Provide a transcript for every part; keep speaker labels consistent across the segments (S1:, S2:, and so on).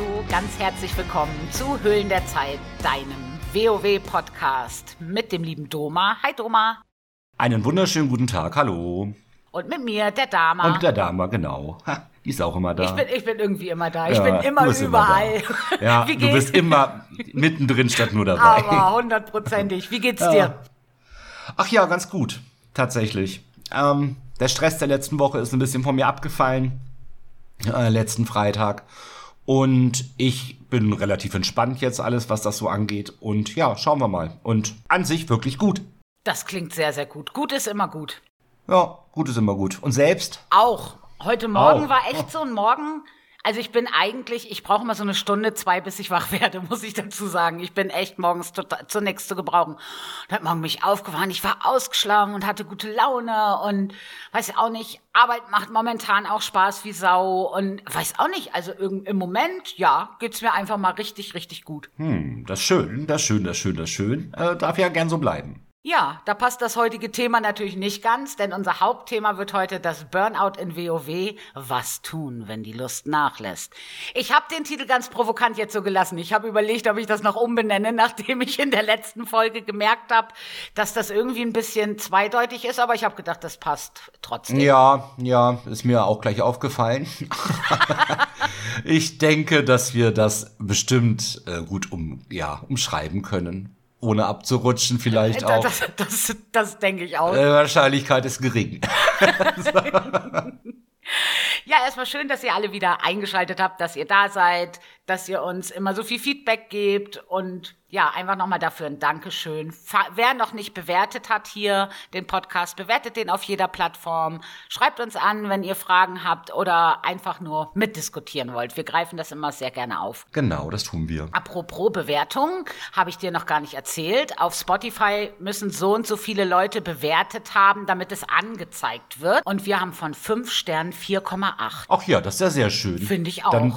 S1: hallo, ganz herzlich willkommen zu Höhlen der Zeit, deinem WoW-Podcast mit dem lieben Doma. Hi Doma.
S2: Einen wunderschönen guten Tag, hallo.
S1: Und mit mir, der Dama.
S2: Und der Dama, genau. Ha, die ist auch immer da.
S1: Ich bin, ich bin irgendwie immer da. Ich ja, bin immer überall.
S2: Immer ja, du bist immer mittendrin statt nur dabei.
S1: Aber hundertprozentig. Wie geht's ja. dir?
S2: Ach ja, ganz gut. Tatsächlich. Ähm, der Stress der letzten Woche ist ein bisschen von mir abgefallen. Äh, letzten Freitag. Und ich bin relativ entspannt jetzt alles, was das so angeht. Und ja, schauen wir mal. Und an sich wirklich gut.
S1: Das klingt sehr, sehr gut. Gut ist immer gut.
S2: Ja, gut ist immer gut. Und selbst?
S1: Auch. Heute Morgen auch. war echt so ein Morgen. Also ich bin eigentlich, ich brauche mal so eine Stunde, zwei, bis ich wach werde, muss ich dazu sagen. Ich bin echt morgens total, zunächst zu gebrauchen. Und hat morgen mich aufgefahren. Ich war ausgeschlagen und hatte gute Laune und weiß auch nicht, Arbeit macht momentan auch Spaß wie Sau und weiß auch nicht, also im Moment, ja, geht's mir einfach mal richtig, richtig gut.
S2: Hm, das ist schön, das ist schön, das ist schön, das ist schön. Äh, darf ja gern so bleiben.
S1: Ja, da passt das heutige Thema natürlich nicht ganz, denn unser Hauptthema wird heute das Burnout in WoW. Was tun, wenn die Lust nachlässt? Ich habe den Titel ganz provokant jetzt so gelassen. Ich habe überlegt, ob ich das noch umbenenne, nachdem ich in der letzten Folge gemerkt habe, dass das irgendwie ein bisschen zweideutig ist, aber ich habe gedacht, das passt trotzdem.
S2: Ja, ja, ist mir auch gleich aufgefallen. ich denke, dass wir das bestimmt äh, gut um, ja, umschreiben können ohne abzurutschen vielleicht auch.
S1: Das, das, das denke ich auch.
S2: Äh, Wahrscheinlichkeit ist gering.
S1: ja, erstmal schön, dass ihr alle wieder eingeschaltet habt, dass ihr da seid, dass ihr uns immer so viel Feedback gebt und ja, einfach nochmal dafür ein Dankeschön. Wer noch nicht bewertet hat hier den Podcast, bewertet den auf jeder Plattform. Schreibt uns an, wenn ihr Fragen habt oder einfach nur mitdiskutieren wollt. Wir greifen das immer sehr gerne auf.
S2: Genau, das tun wir.
S1: Apropos Bewertung, habe ich dir noch gar nicht erzählt. Auf Spotify müssen so und so viele Leute bewertet haben, damit es angezeigt wird. Und wir haben von fünf Sternen 4,8.
S2: Ach ja, das ist ja sehr schön.
S1: Finde ich auch.
S2: Dann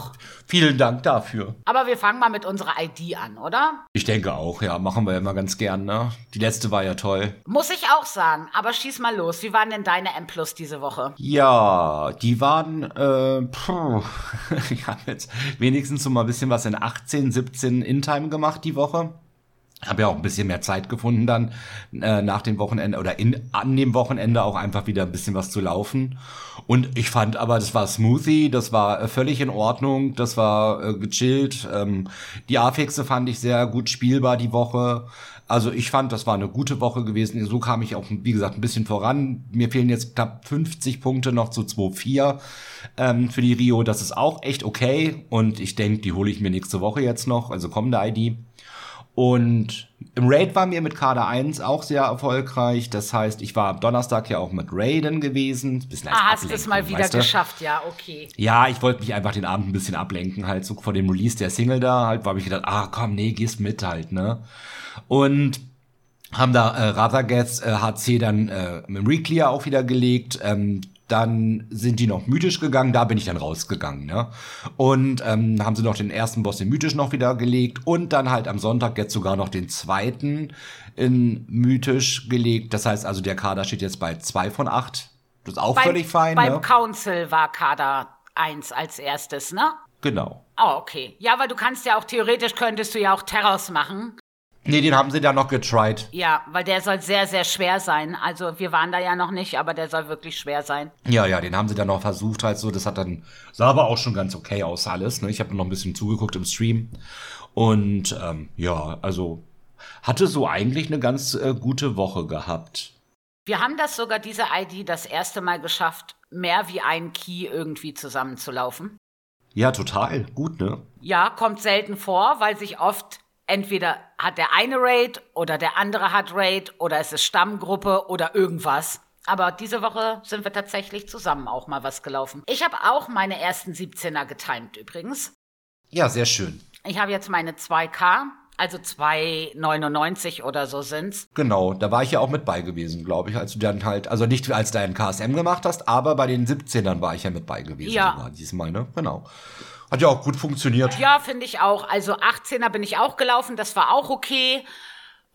S2: vielen Dank dafür.
S1: Aber wir fangen mal mit unserer ID an, oder?
S2: Ich denke auch, ja, machen wir immer ganz gern, ne? Die letzte war ja toll.
S1: Muss ich auch sagen, aber schieß mal los. Wie waren denn deine M Plus diese Woche?
S2: Ja, die waren, äh, puh, ich habe jetzt wenigstens so mal ein bisschen was in 18, 17 In-Time gemacht die Woche. Habe ja auch ein bisschen mehr Zeit gefunden dann äh, nach dem Wochenende oder in, an dem Wochenende auch einfach wieder ein bisschen was zu laufen. Und ich fand aber, das war smoothie, das war äh, völlig in Ordnung, das war äh, gechillt. Ähm, die Affixe fand ich sehr gut spielbar die Woche. Also ich fand, das war eine gute Woche gewesen. So kam ich auch, wie gesagt, ein bisschen voran. Mir fehlen jetzt knapp 50 Punkte noch zu 2-4 ähm, für die Rio. Das ist auch echt okay. Und ich denke, die hole ich mir nächste Woche jetzt noch, also kommende ID. Und im Raid waren wir mit Kader 1 auch sehr erfolgreich. Das heißt, ich war am Donnerstag ja auch mit Raiden gewesen.
S1: Bisschen ah, hast du es mal wieder weißt du? geschafft, ja, okay.
S2: Ja, ich wollte mich einfach den Abend ein bisschen ablenken, halt so vor dem Release der Single da, halt, habe ich gedacht, ah komm, nee, gehst mit halt, ne? Und haben da äh, Radagast äh, HC dann äh, mit Reclear auch wieder gelegt. Ähm, dann sind die noch mythisch gegangen, da bin ich dann rausgegangen, ne? Und ähm, haben sie noch den ersten Boss in mythisch noch wieder gelegt und dann halt am Sonntag jetzt sogar noch den zweiten in mythisch gelegt. Das heißt also, der Kader steht jetzt bei zwei von acht. Das ist auch beim, völlig fein.
S1: Beim
S2: ne?
S1: Council war Kader eins als erstes, ne?
S2: Genau.
S1: Oh, okay. Ja, weil du kannst ja auch, theoretisch könntest du ja auch Terrors machen.
S2: Nee, den haben sie da noch getried.
S1: Ja, weil der soll sehr, sehr schwer sein. Also wir waren da ja noch nicht, aber der soll wirklich schwer sein.
S2: Ja, ja, den haben sie dann noch versucht halt so. Das hat dann, sah aber auch schon ganz okay aus alles. Ne? Ich habe noch ein bisschen zugeguckt im Stream. Und ähm, ja, also hatte so eigentlich eine ganz äh, gute Woche gehabt.
S1: Wir haben das sogar, diese ID, das erste Mal geschafft, mehr wie ein Key irgendwie zusammenzulaufen.
S2: Ja, total. Gut, ne?
S1: Ja, kommt selten vor, weil sich oft entweder hat der eine Raid oder der andere hat Raid oder es ist Stammgruppe oder irgendwas. Aber diese Woche sind wir tatsächlich zusammen auch mal was gelaufen. Ich habe auch meine ersten 17er getimt übrigens.
S2: Ja, sehr schön.
S1: Ich habe jetzt meine 2K, also 2,99 oder so sind's.
S2: Genau, da war ich ja auch mit bei gewesen, glaube ich, als du dann halt, also nicht als du deinen KSM gemacht hast, aber bei den 17ern war ich ja mit bei gewesen.
S1: Ja.
S2: Diesmal, ne? Genau. Hat ja auch gut funktioniert.
S1: Ja, finde ich auch. Also 18er bin ich auch gelaufen, das war auch okay.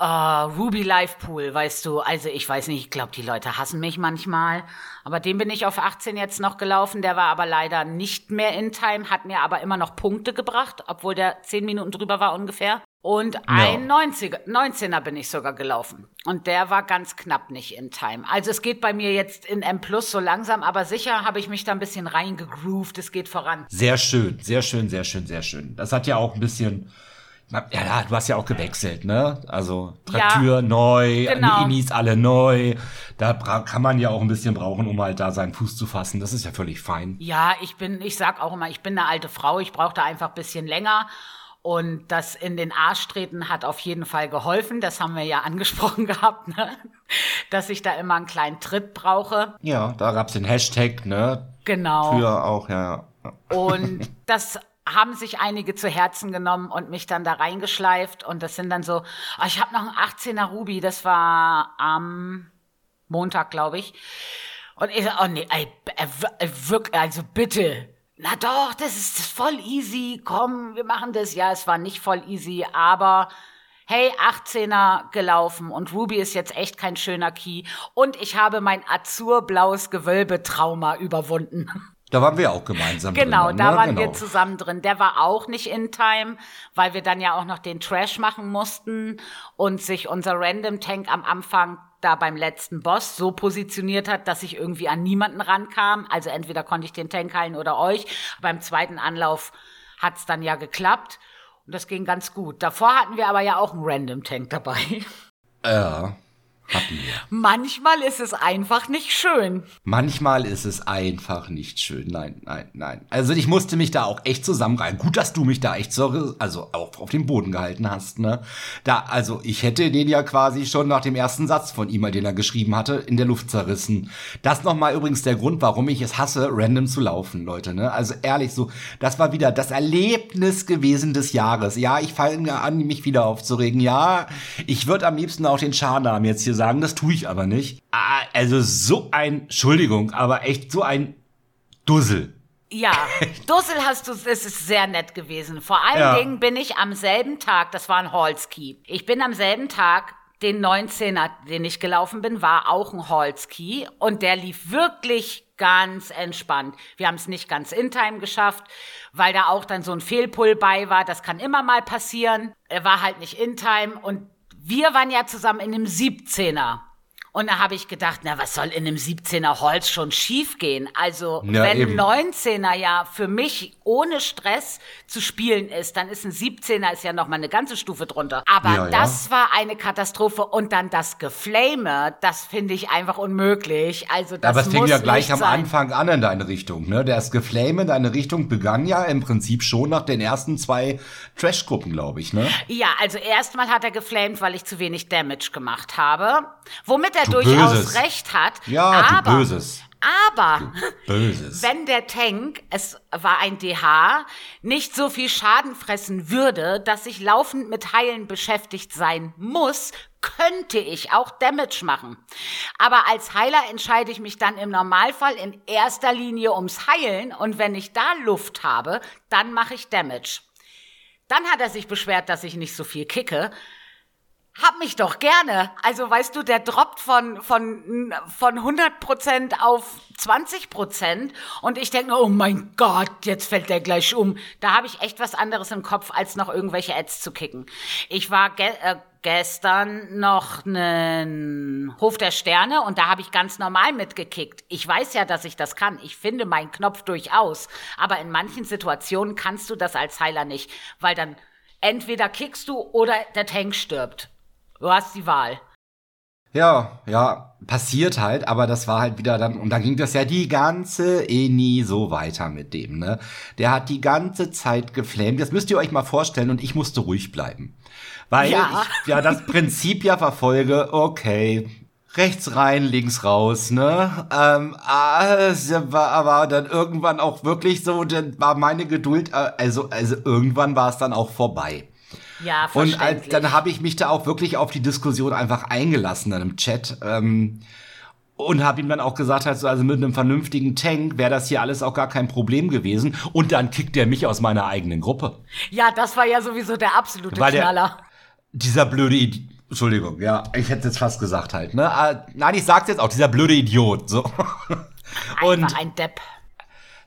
S1: Uh, Ruby Live Pool, weißt du, also ich weiß nicht, ich glaube, die Leute hassen mich manchmal. Aber den bin ich auf 18 jetzt noch gelaufen, der war aber leider nicht mehr in Time, hat mir aber immer noch Punkte gebracht, obwohl der 10 Minuten drüber war ungefähr. Und ein ja. 90er, 19er bin ich sogar gelaufen. Und der war ganz knapp nicht in Time. Also es geht bei mir jetzt in M Plus so langsam, aber sicher habe ich mich da ein bisschen reingegroovt. Es geht voran.
S2: Sehr schön, sehr schön, sehr schön, sehr schön. Das hat ja auch ein bisschen ja, du hast ja auch gewechselt, ne? Also Traktur ja, neu, genau. Inis alle neu. Da kann man ja auch ein bisschen brauchen, um halt da seinen Fuß zu fassen. Das ist ja völlig fein.
S1: Ja, ich bin, ich sag auch immer, ich bin eine alte Frau, ich brauche da einfach ein bisschen länger. Und das in den Arsch treten hat auf jeden Fall geholfen. Das haben wir ja angesprochen gehabt, ne? dass ich da immer einen kleinen Tritt brauche.
S2: Ja, da gab's den Hashtag, ne?
S1: Genau.
S2: Für auch, ja.
S1: ja. Und das haben sich einige zu Herzen genommen und mich dann da reingeschleift. Und das sind dann so, oh, ich habe noch einen 18er Ruby, das war am Montag, glaube ich. Und ich so, oh nee, ey, wirklich, also bitte. Na doch, das ist voll easy. Komm, wir machen das. Ja, es war nicht voll easy, aber hey, 18er gelaufen und Ruby ist jetzt echt kein schöner Key und ich habe mein azurblaues Gewölbetrauma überwunden.
S2: Da waren wir auch gemeinsam
S1: genau,
S2: drin.
S1: Genau, da waren genau. wir zusammen drin. Der war auch nicht in Time, weil wir dann ja auch noch den Trash machen mussten und sich unser Random Tank am Anfang da beim letzten Boss so positioniert hat, dass ich irgendwie an niemanden rankam. Also entweder konnte ich den Tank heilen oder euch. Beim zweiten Anlauf hat's dann ja geklappt und das ging ganz gut. Davor hatten wir aber ja auch einen Random Tank dabei.
S2: Ja. Hatten wir.
S1: Manchmal ist es einfach nicht schön.
S2: Manchmal ist es einfach nicht schön. Nein, nein, nein. Also ich musste mich da auch echt zusammenreißen. Gut, dass du mich da echt so, also auch auf den Boden gehalten hast, ne? Da, also ich hätte den ja quasi schon nach dem ersten Satz von ihm, den er geschrieben hatte, in der Luft zerrissen. Das nochmal übrigens der Grund, warum ich es hasse, random zu laufen, Leute, ne? Also ehrlich so, das war wieder das Erlebnis gewesen des Jahres. Ja, ich fange an, mich wieder aufzuregen. Ja, ich würde am liebsten auch den Scharnamen jetzt hier sagen, das tue ich aber nicht. Ah, also so ein, Entschuldigung, aber echt so ein Dussel.
S1: Ja, Dussel hast du, das ist sehr nett gewesen. Vor allen ja. Dingen bin ich am selben Tag, das war ein Holzkey. Ich bin am selben Tag den 19er, den ich gelaufen bin, war auch ein Holzkey und der lief wirklich ganz entspannt. Wir haben es nicht ganz in Time geschafft, weil da auch dann so ein Fehlpull bei war. Das kann immer mal passieren. Er war halt nicht in Time und wir waren ja zusammen in einem 17er. Und da habe ich gedacht, na, was soll in einem 17er Holz schon schiefgehen? Also, ja, wenn eben. 19er ja für mich ohne Stress zu spielen ist, dann ist ein 17er ist ja noch mal eine ganze Stufe drunter. Aber ja, das ja. war eine Katastrophe und dann das Geflame, das finde ich einfach unmöglich. Also, das
S2: Aber es fing ja gleich am
S1: sein.
S2: Anfang an in deine Richtung, ne? Das Geflame in deine Richtung begann ja im Prinzip schon nach den ersten zwei Trash-Gruppen, glaube ich, ne?
S1: Ja, also erstmal hat er geflamed, weil ich zu wenig Damage gemacht habe. Womit er du durchaus Böses. recht hat.
S2: Ja, aber, du Böses.
S1: Aber
S2: Böses.
S1: wenn der Tank, es war ein DH, nicht so viel Schaden fressen würde, dass ich laufend mit Heilen beschäftigt sein muss, könnte ich auch Damage machen. Aber als Heiler entscheide ich mich dann im Normalfall in erster Linie ums Heilen und wenn ich da Luft habe, dann mache ich Damage. Dann hat er sich beschwert, dass ich nicht so viel kicke. Hab mich doch gerne. Also weißt du, der droppt von, von, von 100% auf 20% und ich denke, oh mein Gott, jetzt fällt der gleich um. Da habe ich echt was anderes im Kopf, als noch irgendwelche Ads zu kicken. Ich war ge äh, gestern noch einen Hof der Sterne und da habe ich ganz normal mitgekickt. Ich weiß ja, dass ich das kann. Ich finde meinen Knopf durchaus. Aber in manchen Situationen kannst du das als Heiler nicht, weil dann entweder kickst du oder der Tank stirbt. Du hast die Wahl.
S2: Ja, ja, passiert halt, aber das war halt wieder dann, und dann ging das ja die ganze Eni so weiter mit dem, ne? Der hat die ganze Zeit geflamed. Das müsst ihr euch mal vorstellen und ich musste ruhig bleiben. Weil ja. ich ja das Prinzip ja verfolge, okay, rechts rein, links raus, ne? Ähm, war aber dann irgendwann auch wirklich so, dann war meine Geduld, äh, also, also irgendwann war es dann auch vorbei.
S1: Ja,
S2: Und als, dann habe ich mich da auch wirklich auf die Diskussion einfach eingelassen dann im Chat. Ähm, und habe ihm dann auch gesagt, also, also mit einem vernünftigen Tank wäre das hier alles auch gar kein Problem gewesen. Und dann kickt er mich aus meiner eigenen Gruppe.
S1: Ja, das war ja sowieso der absolute Weil Knaller.
S2: Der, dieser blöde Idiot Entschuldigung, ja, ich hätte jetzt fast gesagt halt, ne? Ah, nein, ich sag's jetzt auch, dieser blöde Idiot, so.
S1: Und Einfach ein Depp.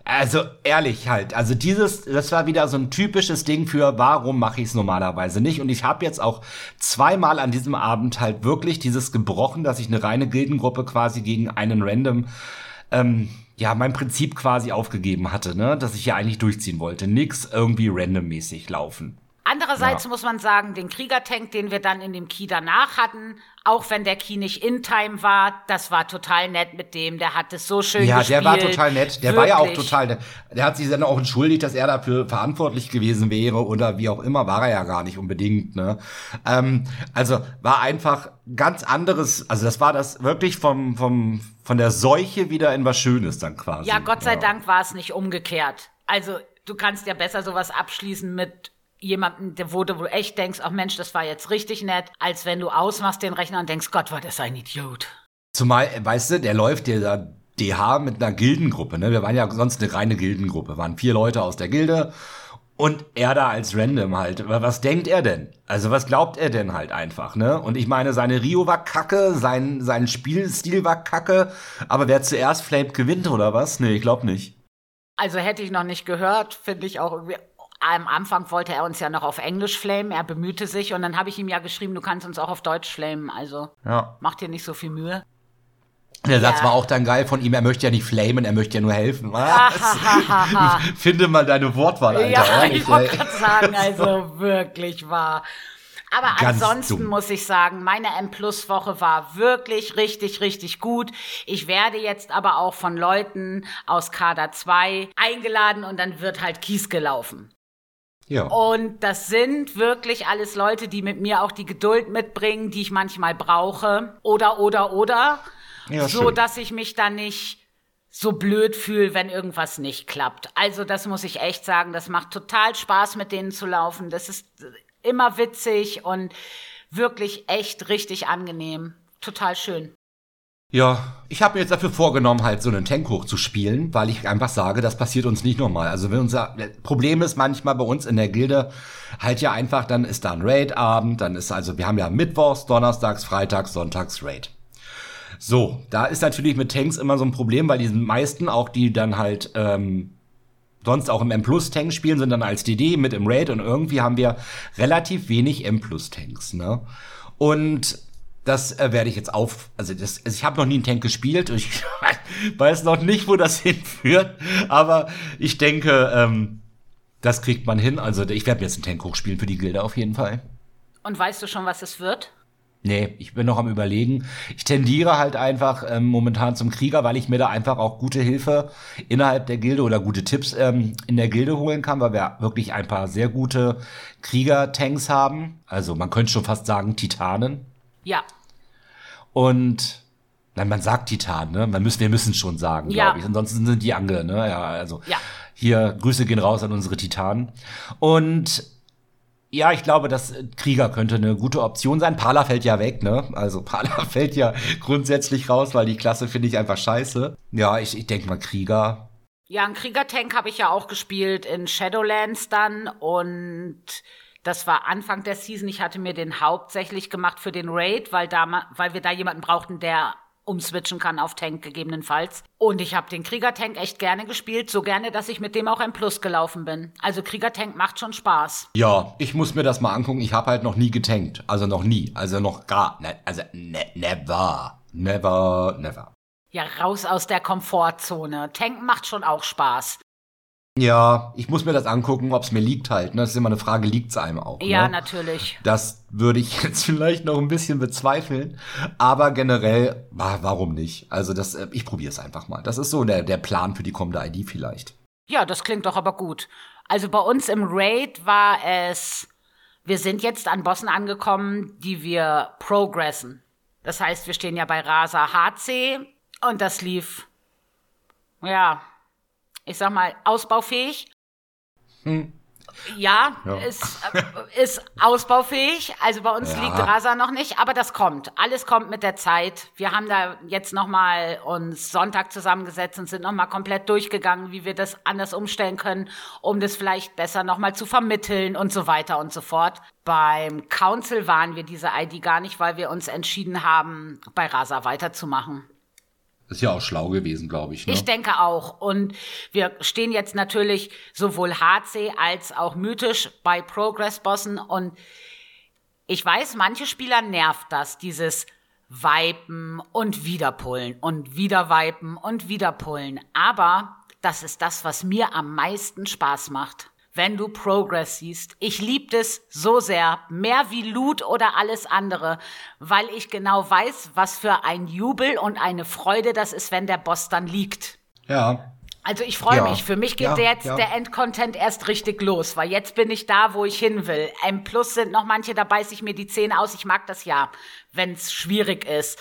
S2: Also ehrlich halt, also dieses, das war wieder so ein typisches Ding für, warum mache ich es normalerweise nicht? Und ich habe jetzt auch zweimal an diesem Abend halt wirklich dieses gebrochen, dass ich eine reine Gildengruppe quasi gegen einen random, ähm, ja, mein Prinzip quasi aufgegeben hatte, ne, dass ich ja eigentlich durchziehen wollte, nix irgendwie randommäßig laufen.
S1: Andererseits ja. muss man sagen, den Kriegertank, den wir dann in dem Key danach hatten, auch wenn der Key nicht in Time war, das war total nett mit dem, der hat es so schön
S2: ja,
S1: gespielt.
S2: Ja, der war total nett. Der Wirklich. war ja auch total nett. Der hat sich dann auch entschuldigt, dass er dafür verantwortlich gewesen wäre oder wie auch immer, war er ja gar nicht unbedingt. Ne? Ähm, also war einfach ganz anderes, also das war das wirklich vom, vom, von der Seuche wieder in was Schönes dann quasi.
S1: Ja, Gott sei ja. Dank war es nicht umgekehrt. Also du kannst ja besser sowas abschließen mit jemanden, wo du echt denkst, ach Mensch, das war jetzt richtig nett, als wenn du ausmachst den Rechner und denkst, Gott, war das ein Idiot.
S2: Zumal, weißt du, der läuft dir da DH mit einer Gildengruppe, ne? Wir waren ja sonst eine reine Gildengruppe, waren vier Leute aus der Gilde und er da als Random halt. Was denkt er denn? Also was glaubt er denn halt einfach, ne? Und ich meine, seine Rio war kacke, sein, sein Spielstil war kacke, aber wer zuerst flamed gewinnt oder was? Nee, ich glaub nicht.
S1: Also hätte ich noch nicht gehört, finde ich auch irgendwie am Anfang wollte er uns ja noch auf Englisch flamen, er bemühte sich und dann habe ich ihm ja geschrieben, du kannst uns auch auf Deutsch flamen, also ja. mach dir nicht so viel Mühe.
S2: Der Satz ja. war auch dann geil von ihm, er möchte ja nicht flamen, er möchte ja nur helfen. Finde mal deine Wortwahl, Alter.
S1: Ja, ich wollte gerade sagen, also wirklich wahr. Aber Ganz ansonsten dumm. muss ich sagen, meine M-Plus-Woche war wirklich richtig, richtig gut. Ich werde jetzt aber auch von Leuten aus Kader 2 eingeladen und dann wird halt Kies gelaufen. Ja. Und das sind wirklich alles Leute, die mit mir auch die Geduld mitbringen, die ich manchmal brauche. Oder, oder, oder. Ja, so, schön. dass ich mich dann nicht so blöd fühle, wenn irgendwas nicht klappt. Also, das muss ich echt sagen. Das macht total Spaß, mit denen zu laufen. Das ist immer witzig und wirklich echt richtig angenehm. Total schön.
S2: Ja, ich habe mir jetzt dafür vorgenommen, halt so einen Tank hochzuspielen, weil ich einfach sage, das passiert uns nicht nochmal. Also wenn unser Problem ist manchmal bei uns in der Gilde halt ja einfach, dann ist da ein Raid-Abend, dann ist also, wir haben ja Mittwochs, Donnerstags, Freitags, Sonntags Raid. So, da ist natürlich mit Tanks immer so ein Problem, weil die meisten, auch die dann halt ähm, sonst auch im M-Plus-Tank spielen, sind dann als DD mit im Raid und irgendwie haben wir relativ wenig M-Plus-Tanks, ne? Und das äh, werde ich jetzt auf. Also, das, also ich habe noch nie einen Tank gespielt und ich weiß noch nicht, wo das hinführt. Aber ich denke, ähm, das kriegt man hin. Also ich werde mir jetzt einen Tank hochspielen für die Gilde auf jeden Fall.
S1: Und weißt du schon, was es wird?
S2: Nee, ich bin noch am überlegen. Ich tendiere halt einfach ähm, momentan zum Krieger, weil ich mir da einfach auch gute Hilfe innerhalb der Gilde oder gute Tipps ähm, in der Gilde holen kann, weil wir wirklich ein paar sehr gute Krieger-Tanks haben. Also man könnte schon fast sagen Titanen.
S1: Ja.
S2: Und nein, man sagt Titan, ne? Man müssen, wir müssen schon sagen, ja. glaube ich. Ansonsten sind die Ange, ne? Ja, also ja. hier Grüße gehen raus an unsere Titanen. Und ja, ich glaube, dass Krieger könnte eine gute Option sein. Pala fällt ja weg, ne? Also Pala fällt ja grundsätzlich raus, weil die Klasse finde ich einfach scheiße. Ja, ich, ich denke mal Krieger.
S1: Ja, einen Kriegertank habe ich ja auch gespielt in Shadowlands dann und das war Anfang der Season. Ich hatte mir den hauptsächlich gemacht für den Raid, weil, da, weil wir da jemanden brauchten, der umswitchen kann auf Tank gegebenenfalls. Und ich habe den Kriegertank echt gerne gespielt, so gerne, dass ich mit dem auch ein Plus gelaufen bin. Also Kriegertank macht schon Spaß.
S2: Ja, ich muss mir das mal angucken. Ich habe halt noch nie getankt, also noch nie, also noch gar, ne, also ne, never, never, never.
S1: Ja, raus aus der Komfortzone. Tank macht schon auch Spaß.
S2: Ja, ich muss mir das angucken, ob es mir liegt halt. Ne? Das ist immer eine Frage, liegt es einem auch?
S1: Ja,
S2: ne?
S1: natürlich.
S2: Das würde ich jetzt vielleicht noch ein bisschen bezweifeln. Aber generell, warum nicht? Also das, äh, ich probiere es einfach mal. Das ist so der, der Plan für die kommende ID vielleicht.
S1: Ja, das klingt doch aber gut. Also bei uns im Raid war es, wir sind jetzt an Bossen angekommen, die wir progressen. Das heißt, wir stehen ja bei Rasa HC und das lief, ja, ich sag mal, ausbaufähig.
S2: Hm.
S1: Ja, ja. Ist, äh, ist ausbaufähig. Also bei uns ja. liegt Rasa noch nicht, aber das kommt. Alles kommt mit der Zeit. Wir haben da jetzt nochmal uns Sonntag zusammengesetzt und sind nochmal komplett durchgegangen, wie wir das anders umstellen können, um das vielleicht besser nochmal zu vermitteln und so weiter und so fort. Beim Council waren wir diese ID gar nicht, weil wir uns entschieden haben, bei Rasa weiterzumachen.
S2: Ist ja auch schlau gewesen, glaube ich.
S1: Ne? Ich denke auch. Und wir stehen jetzt natürlich sowohl HC als auch mythisch bei Progress-Bossen. Und ich weiß, manche Spieler nervt das, dieses Wipen und wiederpullen und wieder wipen und wiederpullen. Aber das ist das, was mir am meisten Spaß macht wenn du Progress siehst. Ich liebe es so sehr, mehr wie Loot oder alles andere, weil ich genau weiß, was für ein Jubel und eine Freude das ist, wenn der Boss dann liegt.
S2: Ja.
S1: Also ich freue ja. mich. Für mich geht ja, jetzt ja. der Endcontent erst richtig los, weil jetzt bin ich da, wo ich hin will. M Plus sind noch manche, da beiße ich mir die Zähne aus. Ich mag das ja, wenn es schwierig ist.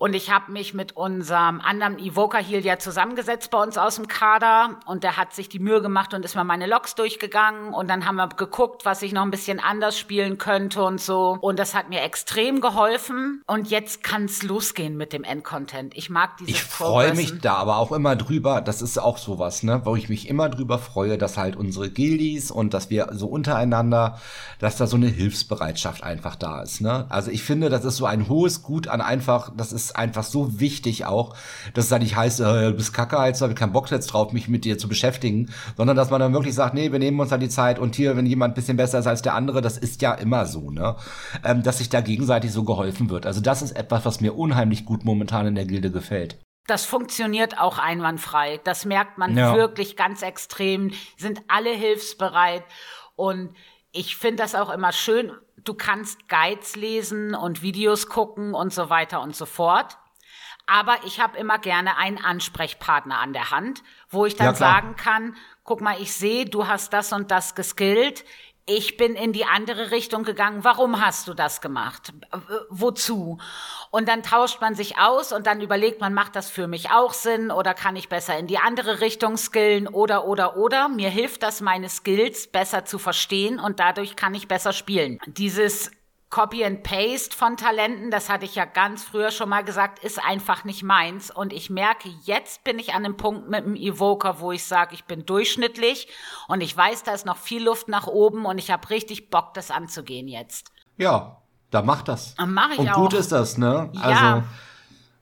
S1: Und ich habe mich mit unserem anderen Evoker Heal ja zusammengesetzt bei uns aus dem Kader und der hat sich die Mühe gemacht und ist mal meine Logs durchgegangen und dann haben wir geguckt, was ich noch ein bisschen anders spielen könnte und so. Und das hat mir extrem geholfen und jetzt kann's losgehen mit dem Endcontent. Ich mag diese
S2: Ich freue mich da aber auch immer drüber, das ist auch sowas, ne, wo ich mich immer drüber freue, dass halt unsere Gildies und dass wir so untereinander, dass da so eine Hilfsbereitschaft einfach da ist, ne? Also ich finde, das ist so ein hohes Gut an einfach, das ist einfach so wichtig auch, dass es da nicht heißt, äh, du bist Kacke, jetzt habe ich keinen Bock jetzt drauf, mich mit dir zu beschäftigen, sondern dass man dann wirklich sagt, nee, wir nehmen uns dann die Zeit und hier, wenn jemand ein bisschen besser ist als der andere, das ist ja immer so, ne? Ähm, dass sich da gegenseitig so geholfen wird. Also das ist etwas, was mir unheimlich gut momentan in der Gilde gefällt.
S1: Das funktioniert auch einwandfrei. Das merkt man ja. wirklich ganz extrem. Sind alle hilfsbereit. Und ich finde das auch immer schön, du kannst Guides lesen und Videos gucken und so weiter und so fort. Aber ich habe immer gerne einen Ansprechpartner an der Hand, wo ich dann ja, sagen kann, guck mal, ich sehe, du hast das und das geskillt ich bin in die andere Richtung gegangen. Warum hast du das gemacht? Wozu? Und dann tauscht man sich aus und dann überlegt man, macht das für mich auch Sinn oder kann ich besser in die andere Richtung skillen oder, oder, oder. Mir hilft das, meine Skills besser zu verstehen und dadurch kann ich besser spielen. Dieses Copy and Paste von Talenten, das hatte ich ja ganz früher schon mal gesagt, ist einfach nicht meins. Und ich merke, jetzt bin ich an einem Punkt mit dem Evoker, wo ich sage, ich bin durchschnittlich und ich weiß, da ist noch viel Luft nach oben und ich habe richtig Bock, das anzugehen jetzt.
S2: Ja, da macht das.
S1: Mach ich
S2: und
S1: auch.
S2: gut ist das, ne?
S1: Ja.
S2: Also,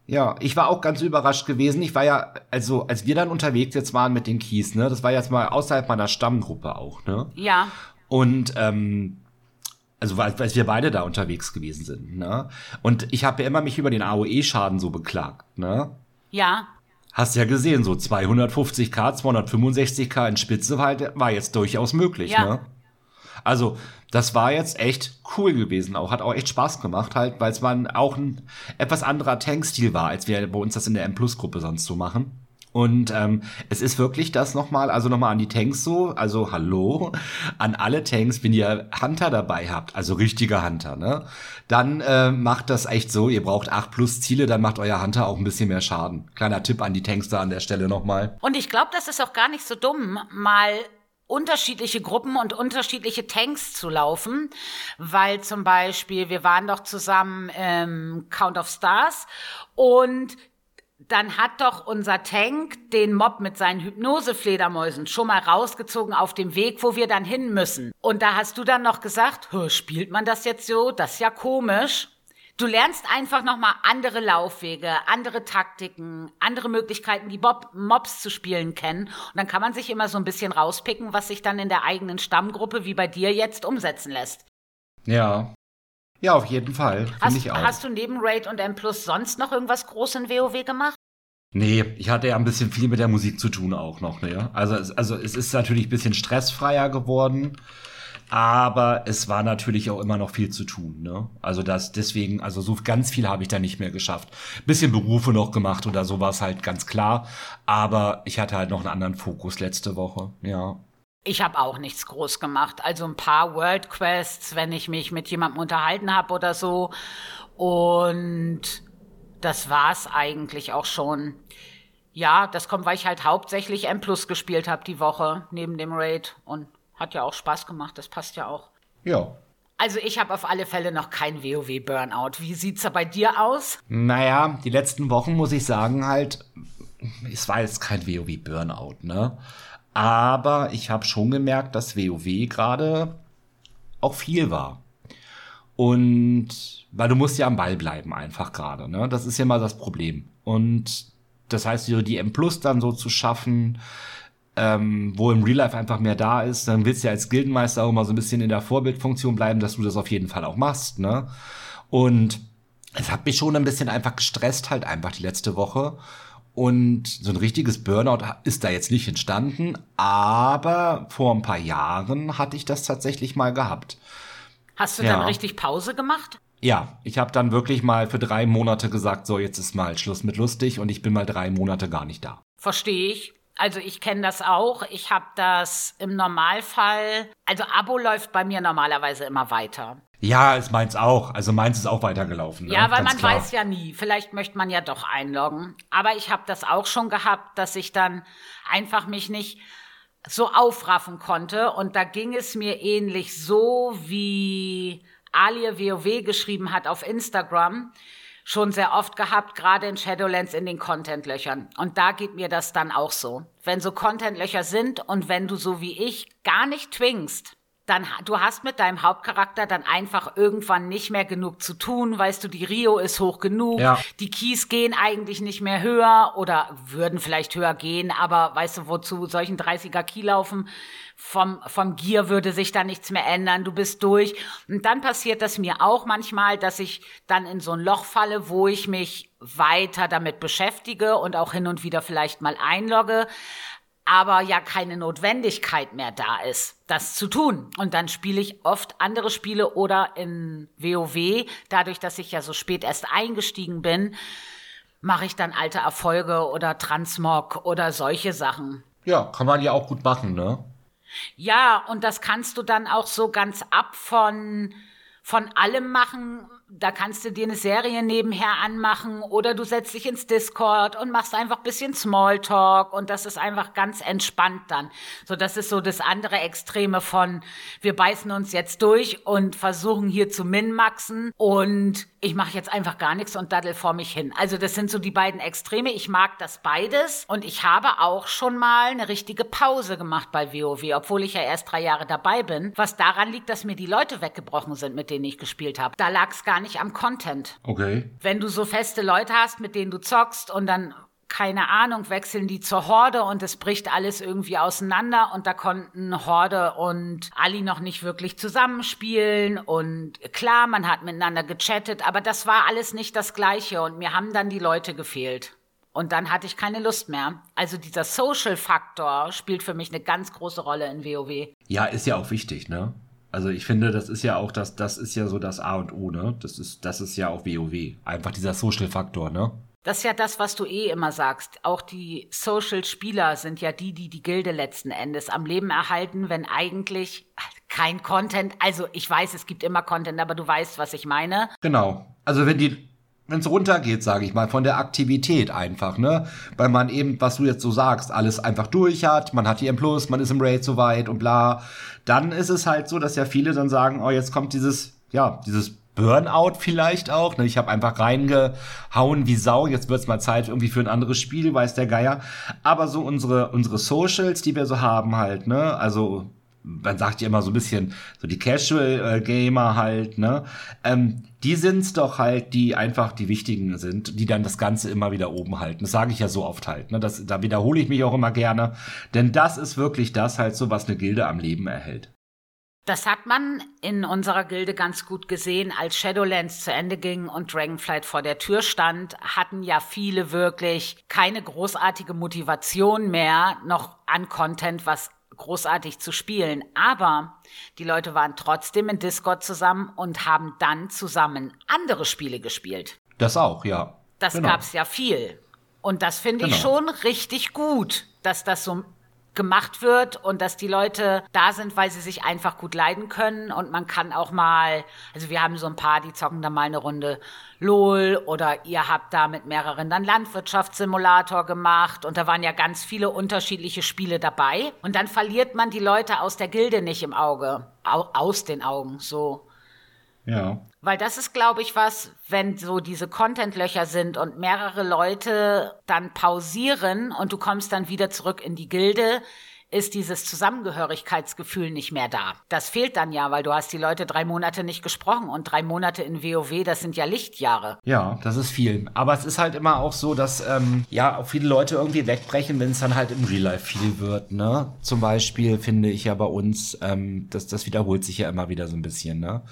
S2: ja, ich war auch ganz überrascht gewesen. Ich war ja, also als wir dann unterwegs jetzt waren mit den Keys, ne, das war jetzt mal außerhalb meiner Stammgruppe auch, ne?
S1: Ja.
S2: Und ähm, also weil, weil wir beide da unterwegs gewesen sind, ne? Und ich habe ja immer mich über den AOE-Schaden so beklagt, ne?
S1: Ja.
S2: Hast ja gesehen, so 250k, 265k in Spitze war, halt, war jetzt durchaus möglich, ja. ne? Also, das war jetzt echt cool gewesen, auch hat auch echt Spaß gemacht, halt, weil es mal auch ein etwas anderer Tankstil war, als wir bei uns das in der M-Plus-Gruppe sonst so machen. Und ähm, es ist wirklich das nochmal, also nochmal an die Tanks so, also hallo, an alle Tanks, wenn ihr Hunter dabei habt, also richtige Hunter, ne? Dann äh, macht das echt so, ihr braucht 8 plus Ziele, dann macht euer Hunter auch ein bisschen mehr Schaden. Kleiner Tipp an die Tanks da an der Stelle nochmal.
S1: Und ich glaube, das ist auch gar nicht so dumm, mal unterschiedliche Gruppen und unterschiedliche Tanks zu laufen, weil zum Beispiel wir waren doch zusammen im Count of Stars und dann hat doch unser Tank den Mob mit seinen Hypnosefledermäusen schon mal rausgezogen auf dem Weg, wo wir dann hin müssen. Und da hast du dann noch gesagt, spielt man das jetzt so? Das ist ja komisch. Du lernst einfach nochmal andere Laufwege, andere Taktiken, andere Möglichkeiten, die Bob Mobs zu spielen kennen. Und dann kann man sich immer so ein bisschen rauspicken, was sich dann in der eigenen Stammgruppe wie bei dir jetzt umsetzen lässt.
S2: Ja, ja, auf jeden Fall.
S1: Hast, ich auch. hast du neben Raid und M Plus sonst noch irgendwas groß in WoW gemacht?
S2: Nee, ich hatte ja ein bisschen viel mit der Musik zu tun auch noch. Ne? Also, also es ist natürlich ein bisschen stressfreier geworden, aber es war natürlich auch immer noch viel zu tun. Ne? Also das deswegen, also so ganz viel habe ich da nicht mehr geschafft. Bisschen Berufe noch gemacht oder sowas halt ganz klar, aber ich hatte halt noch einen anderen Fokus letzte Woche. Ja.
S1: Ich habe auch nichts groß gemacht. Also ein paar World Quests, wenn ich mich mit jemandem unterhalten habe oder so. Und das war's eigentlich auch schon. Ja, das kommt, weil ich halt hauptsächlich M Plus gespielt habe die Woche neben dem Raid und Hat ja auch Spaß gemacht, das passt ja auch.
S2: Ja.
S1: Also ich habe auf alle Fälle noch kein WoW-Burnout. Wie sieht's da bei dir aus?
S2: Naja, die letzten Wochen muss ich sagen halt, es war jetzt kein WoW-Burnout, ne? Aber ich habe schon gemerkt, dass WoW gerade auch viel war. Und weil du musst ja am Ball bleiben einfach gerade, ne? Das ist ja mal das Problem. Und das heißt, die M Plus dann so zu schaffen, ähm, wo im Real Life einfach mehr da ist, dann willst du ja als Gildenmeister auch mal so ein bisschen in der Vorbildfunktion bleiben, dass du das auf jeden Fall auch machst, ne? Und es hat mich schon ein bisschen einfach gestresst, halt einfach die letzte Woche. Und so ein richtiges Burnout ist da jetzt nicht entstanden, aber vor ein paar Jahren hatte ich das tatsächlich mal gehabt.
S1: Hast du ja. dann richtig Pause gemacht?
S2: Ja, ich habe dann wirklich mal für drei Monate gesagt, so jetzt ist mal Schluss mit lustig und ich bin mal drei Monate gar nicht da.
S1: Verstehe ich. Also ich kenne das auch. Ich habe das im Normalfall, also Abo läuft bei mir normalerweise immer weiter.
S2: Ja, ist meins auch. Also meins ist auch weitergelaufen.
S1: Ne? Ja, weil Ganz man klar. weiß ja nie. Vielleicht möchte man ja doch einloggen. Aber ich habe das auch schon gehabt, dass ich dann einfach mich nicht so aufraffen konnte. Und da ging es mir ähnlich so, wie Alia WoW geschrieben hat auf Instagram schon sehr oft gehabt, gerade in Shadowlands in den Content-Löchern. Und da geht mir das dann auch so. Wenn so Content-Löcher sind und wenn du so wie ich gar nicht twingst, dann du hast mit deinem Hauptcharakter dann einfach irgendwann nicht mehr genug zu tun, weißt du, die Rio ist hoch genug, ja. die Keys gehen eigentlich nicht mehr höher oder würden vielleicht höher gehen, aber weißt du, wozu solchen 30er Key laufen? Vom, vom Gear würde sich da nichts mehr ändern, du bist durch. Und dann passiert das mir auch manchmal, dass ich dann in so ein Loch falle, wo ich mich weiter damit beschäftige und auch hin und wieder vielleicht mal einlogge aber ja keine Notwendigkeit mehr da ist, das zu tun. Und dann spiele ich oft andere Spiele oder in WoW, dadurch, dass ich ja so spät erst eingestiegen bin, mache ich dann alte Erfolge oder Transmog oder solche Sachen.
S2: Ja, kann man ja auch gut machen, ne?
S1: Ja, und das kannst du dann auch so ganz ab von, von allem machen, da kannst du dir eine Serie nebenher anmachen oder du setzt dich ins Discord und machst einfach bisschen Smalltalk und das ist einfach ganz entspannt dann. So, das ist so das andere Extreme von, wir beißen uns jetzt durch und versuchen hier zu minmaxen und ich mache jetzt einfach gar nichts und daddel vor mich hin. Also das sind so die beiden Extreme. Ich mag das beides und ich habe auch schon mal eine richtige Pause gemacht bei WoW, obwohl ich ja erst drei Jahre dabei bin, was daran liegt, dass mir die Leute weggebrochen sind, mit denen ich gespielt habe. Da lag es gar nicht am Content.
S2: Okay.
S1: Wenn du so feste Leute hast, mit denen du zockst und dann keine Ahnung, wechseln die zur Horde und es bricht alles irgendwie auseinander und da konnten Horde und Ali noch nicht wirklich zusammenspielen und klar, man hat miteinander gechattet, aber das war alles nicht das Gleiche und mir haben dann die Leute gefehlt. Und dann hatte ich keine Lust mehr. Also dieser Social-Faktor spielt für mich eine ganz große Rolle in WoW.
S2: Ja, ist ja auch wichtig, ne? Also ich finde, das ist ja auch das, das ist ja so das A und O, ne? Das ist, das ist ja auch WoW. Einfach dieser Social-Faktor, ne?
S1: Das ist ja das, was du eh immer sagst. Auch die Social-Spieler sind ja die, die die Gilde letzten Endes am Leben erhalten, wenn eigentlich kein Content, also ich weiß, es gibt immer Content, aber du weißt, was ich meine.
S2: Genau. Also wenn die wenn es runtergeht, sage ich mal, von der Aktivität einfach, ne? Weil man eben, was du jetzt so sagst, alles einfach durch hat, man hat die M+, man ist im Raid so weit und bla. Dann ist es halt so, dass ja viele dann sagen, oh, jetzt kommt dieses, ja, dieses Burnout vielleicht auch. Ne? Ich habe einfach reingehauen wie Sau. Jetzt wird's mal Zeit irgendwie für ein anderes Spiel, weiß der Geier. Aber so unsere unsere Socials, die wir so haben halt, ne? Also man sagt ja immer so ein bisschen so die Casual Gamer halt, ne? Ähm, die sind's doch halt, die einfach die wichtigen sind, die dann das Ganze immer wieder oben halten. Das sage ich ja so oft halt, ne? Das, da wiederhole ich mich auch immer gerne, denn das ist wirklich das halt so, was eine Gilde am Leben erhält.
S1: Das hat man in unserer Gilde ganz gut gesehen, als Shadowlands zu Ende ging und Dragonflight vor der Tür stand, hatten ja viele wirklich keine großartige Motivation mehr noch an Content, was großartig zu spielen. Aber die Leute waren trotzdem in Discord zusammen und haben dann zusammen andere Spiele gespielt.
S2: Das auch, ja.
S1: Das genau. gab's ja viel. Und das finde genau. ich schon richtig gut, dass das so gemacht wird und dass die Leute da sind, weil sie sich einfach gut leiden können. Und man kann auch mal, also wir haben so ein paar, die zocken da mal eine Runde LOL oder ihr habt da mit mehreren dann Landwirtschaftssimulator gemacht. Und da waren ja ganz viele unterschiedliche Spiele dabei. Und dann verliert man die Leute aus der Gilde nicht im Auge, Au aus den Augen, so.
S2: Ja.
S1: Weil das ist, glaube ich, was, wenn so diese Content-Löcher sind und mehrere Leute dann pausieren und du kommst dann wieder zurück in die Gilde, ist dieses Zusammengehörigkeitsgefühl nicht mehr da. Das fehlt dann ja, weil du hast die Leute drei Monate nicht gesprochen und drei Monate in WoW, das sind ja Lichtjahre.
S2: Ja, das ist viel. Aber es ist halt immer auch so, dass ähm, ja auch viele Leute irgendwie wegbrechen, wenn es dann halt im Real Life viel wird. Ne? Zum Beispiel finde ich ja bei uns, ähm, das, das wiederholt sich ja immer wieder so ein bisschen. Ne?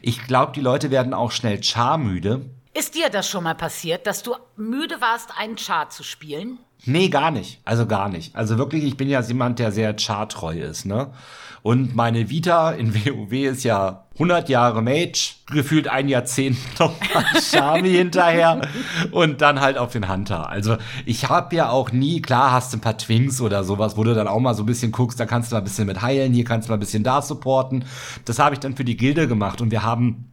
S2: Ich glaube, die Leute werden auch schnell charmüde.
S1: Ist dir das schon mal passiert, dass du müde warst, einen Char zu spielen?
S2: Nee, gar nicht. Also gar nicht. Also wirklich, ich bin ja jemand, der sehr chartreu ist, ne? Und meine Vita in WoW ist ja 100 Jahre Mage, gefühlt ein Jahrzehnt nochmal Charme hinterher und dann halt auf den Hunter. Also ich habe ja auch nie, klar hast du ein paar Twinks oder sowas, wo du dann auch mal so ein bisschen guckst, da kannst du mal ein bisschen mit heilen, hier kannst du mal ein bisschen da supporten. Das habe ich dann für die Gilde gemacht und wir haben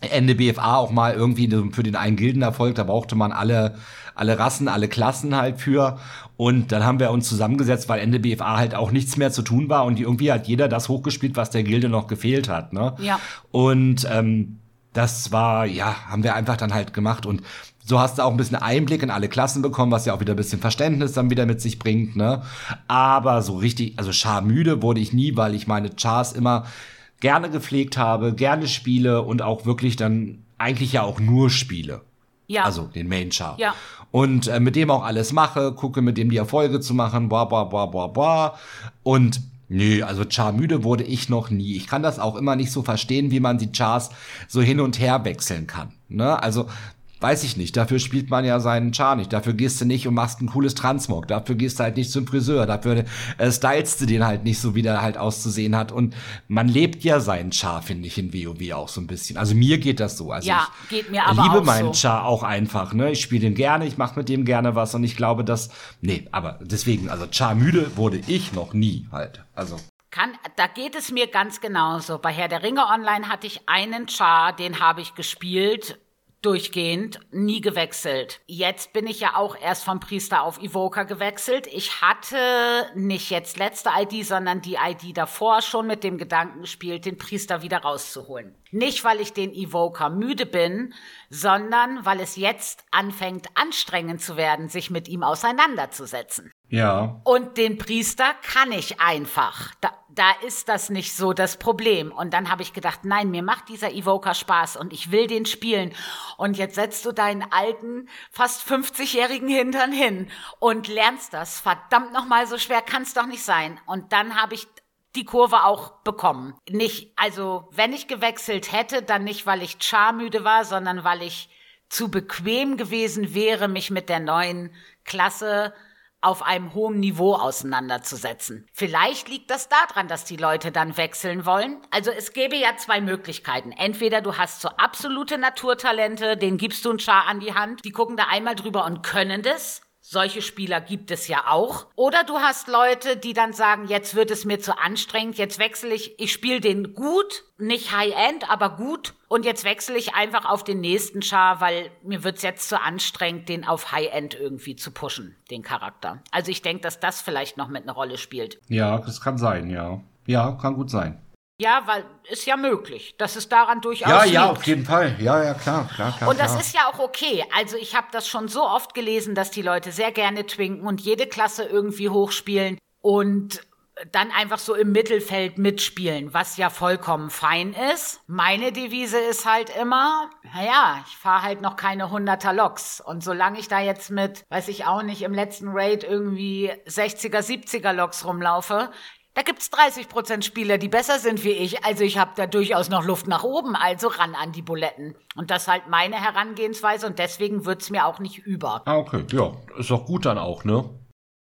S2: Ende BFA auch mal irgendwie für den einen Gildenerfolg, da brauchte man alle, alle Rassen, alle Klassen halt für. Und dann haben wir uns zusammengesetzt, weil Ende BFA halt auch nichts mehr zu tun war und irgendwie hat jeder das hochgespielt, was der Gilde noch gefehlt hat. Ne?
S1: Ja.
S2: Und ähm, das war, ja, haben wir einfach dann halt gemacht und so hast du auch ein bisschen Einblick in alle Klassen bekommen, was ja auch wieder ein bisschen Verständnis dann wieder mit sich bringt, ne? Aber so richtig, also scharmüde wurde ich nie, weil ich meine Chars immer gerne gepflegt habe, gerne spiele und auch wirklich dann eigentlich ja auch nur spiele.
S1: Ja.
S2: Also den Main Char.
S1: Ja.
S2: Und äh, mit dem auch alles mache, gucke mit dem die Erfolge zu machen, bla bla bla bla bla. Und Nö, also Char-müde wurde ich noch nie. Ich kann das auch immer nicht so verstehen, wie man die Chars so hin und her wechseln kann. Ne? Also Weiß ich nicht. Dafür spielt man ja seinen Char nicht. Dafür gehst du nicht und machst ein cooles Transmog. Dafür gehst du halt nicht zum Friseur. Dafür äh, stylst du den halt nicht so, wie der halt auszusehen hat. Und man lebt ja seinen Char, finde ich, in WoW auch so ein bisschen. Also mir geht das so. Also
S1: ja,
S2: ich
S1: geht mir aber
S2: liebe
S1: auch
S2: meinen
S1: so.
S2: Char auch einfach. Ne? Ich spiele den gerne, ich mache mit dem gerne was und ich glaube, dass. Nee, aber deswegen, also Char müde wurde ich noch nie halt. Also.
S1: Kann, da geht es mir ganz genauso. Bei Herr der Ringe Online hatte ich einen Char, den habe ich gespielt durchgehend, nie gewechselt. Jetzt bin ich ja auch erst vom Priester auf Evoker gewechselt. Ich hatte nicht jetzt letzte ID, sondern die ID davor schon mit dem Gedanken gespielt, den Priester wieder rauszuholen. Nicht, weil ich den Evoker müde bin, sondern weil es jetzt anfängt anstrengend zu werden, sich mit ihm auseinanderzusetzen.
S2: Ja.
S1: Und den Priester kann ich einfach. Da, da ist das nicht so das Problem. Und dann habe ich gedacht, nein, mir macht dieser Evoker Spaß und ich will den spielen. Und jetzt setzt du deinen alten, fast 50-jährigen Hintern hin und lernst das. Verdammt nochmal, so schwer kann es doch nicht sein. Und dann habe ich die Kurve auch bekommen. Nicht, also wenn ich gewechselt hätte, dann nicht, weil ich charmüde war, sondern weil ich zu bequem gewesen wäre, mich mit der neuen Klasse auf einem hohen Niveau auseinanderzusetzen. Vielleicht liegt das daran, dass die Leute dann wechseln wollen. Also es gäbe ja zwei Möglichkeiten. Entweder du hast so absolute Naturtalente, denen gibst du einen Char an die Hand, die gucken da einmal drüber und können das. Solche Spieler gibt es ja auch. Oder du hast Leute, die dann sagen, jetzt wird es mir zu anstrengend, jetzt wechsle ich, ich spiele den gut, nicht High-End, aber gut. Und jetzt wechsle ich einfach auf den nächsten Char, weil mir wird's jetzt zu anstrengend, den auf High-End irgendwie zu pushen, den Charakter. Also ich denke, dass das vielleicht noch mit einer Rolle spielt.
S2: Ja, das kann sein, ja. Ja, kann gut sein.
S1: Ja, weil ist ja möglich, dass es daran durchaus
S2: Ja,
S1: liegt.
S2: ja, auf jeden Fall. Ja, ja, klar, klar, klar.
S1: Und das
S2: klar.
S1: ist ja auch okay. Also ich habe das schon so oft gelesen, dass die Leute sehr gerne twinken und jede Klasse irgendwie hochspielen und dann einfach so im Mittelfeld mitspielen, was ja vollkommen fein ist. Meine Devise ist halt immer, naja, ich fahre halt noch keine 100er Loks. Und solange ich da jetzt mit, weiß ich auch nicht, im letzten Raid irgendwie 60er, 70er Loks rumlaufe, da gibt's 30% Spieler, die besser sind wie ich. Also ich habe da durchaus noch Luft nach oben, also ran an die Buletten. Und das ist halt meine Herangehensweise und deswegen wird's mir auch nicht über.
S2: Ah, okay. Ja, ist doch gut dann auch, ne?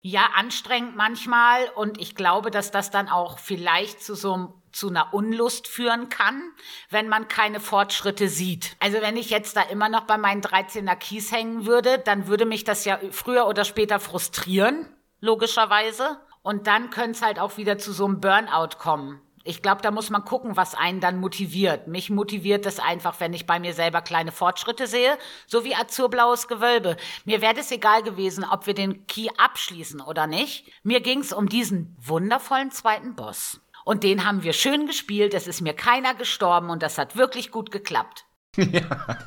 S1: Ja, anstrengend manchmal und ich glaube, dass das dann auch vielleicht zu so einem zu einer Unlust führen kann, wenn man keine Fortschritte sieht. Also wenn ich jetzt da immer noch bei meinen 13er Kies hängen würde, dann würde mich das ja früher oder später frustrieren, logischerweise. Und dann könnte es halt auch wieder zu so einem Burnout kommen. Ich glaube, da muss man gucken, was einen dann motiviert. Mich motiviert es einfach, wenn ich bei mir selber kleine Fortschritte sehe, so wie Azurblaues Gewölbe. Mir wäre es egal gewesen, ob wir den Key abschließen oder nicht. Mir ging es um diesen wundervollen zweiten Boss. Und den haben wir schön gespielt, es ist mir keiner gestorben und das hat wirklich gut geklappt.
S2: Ja,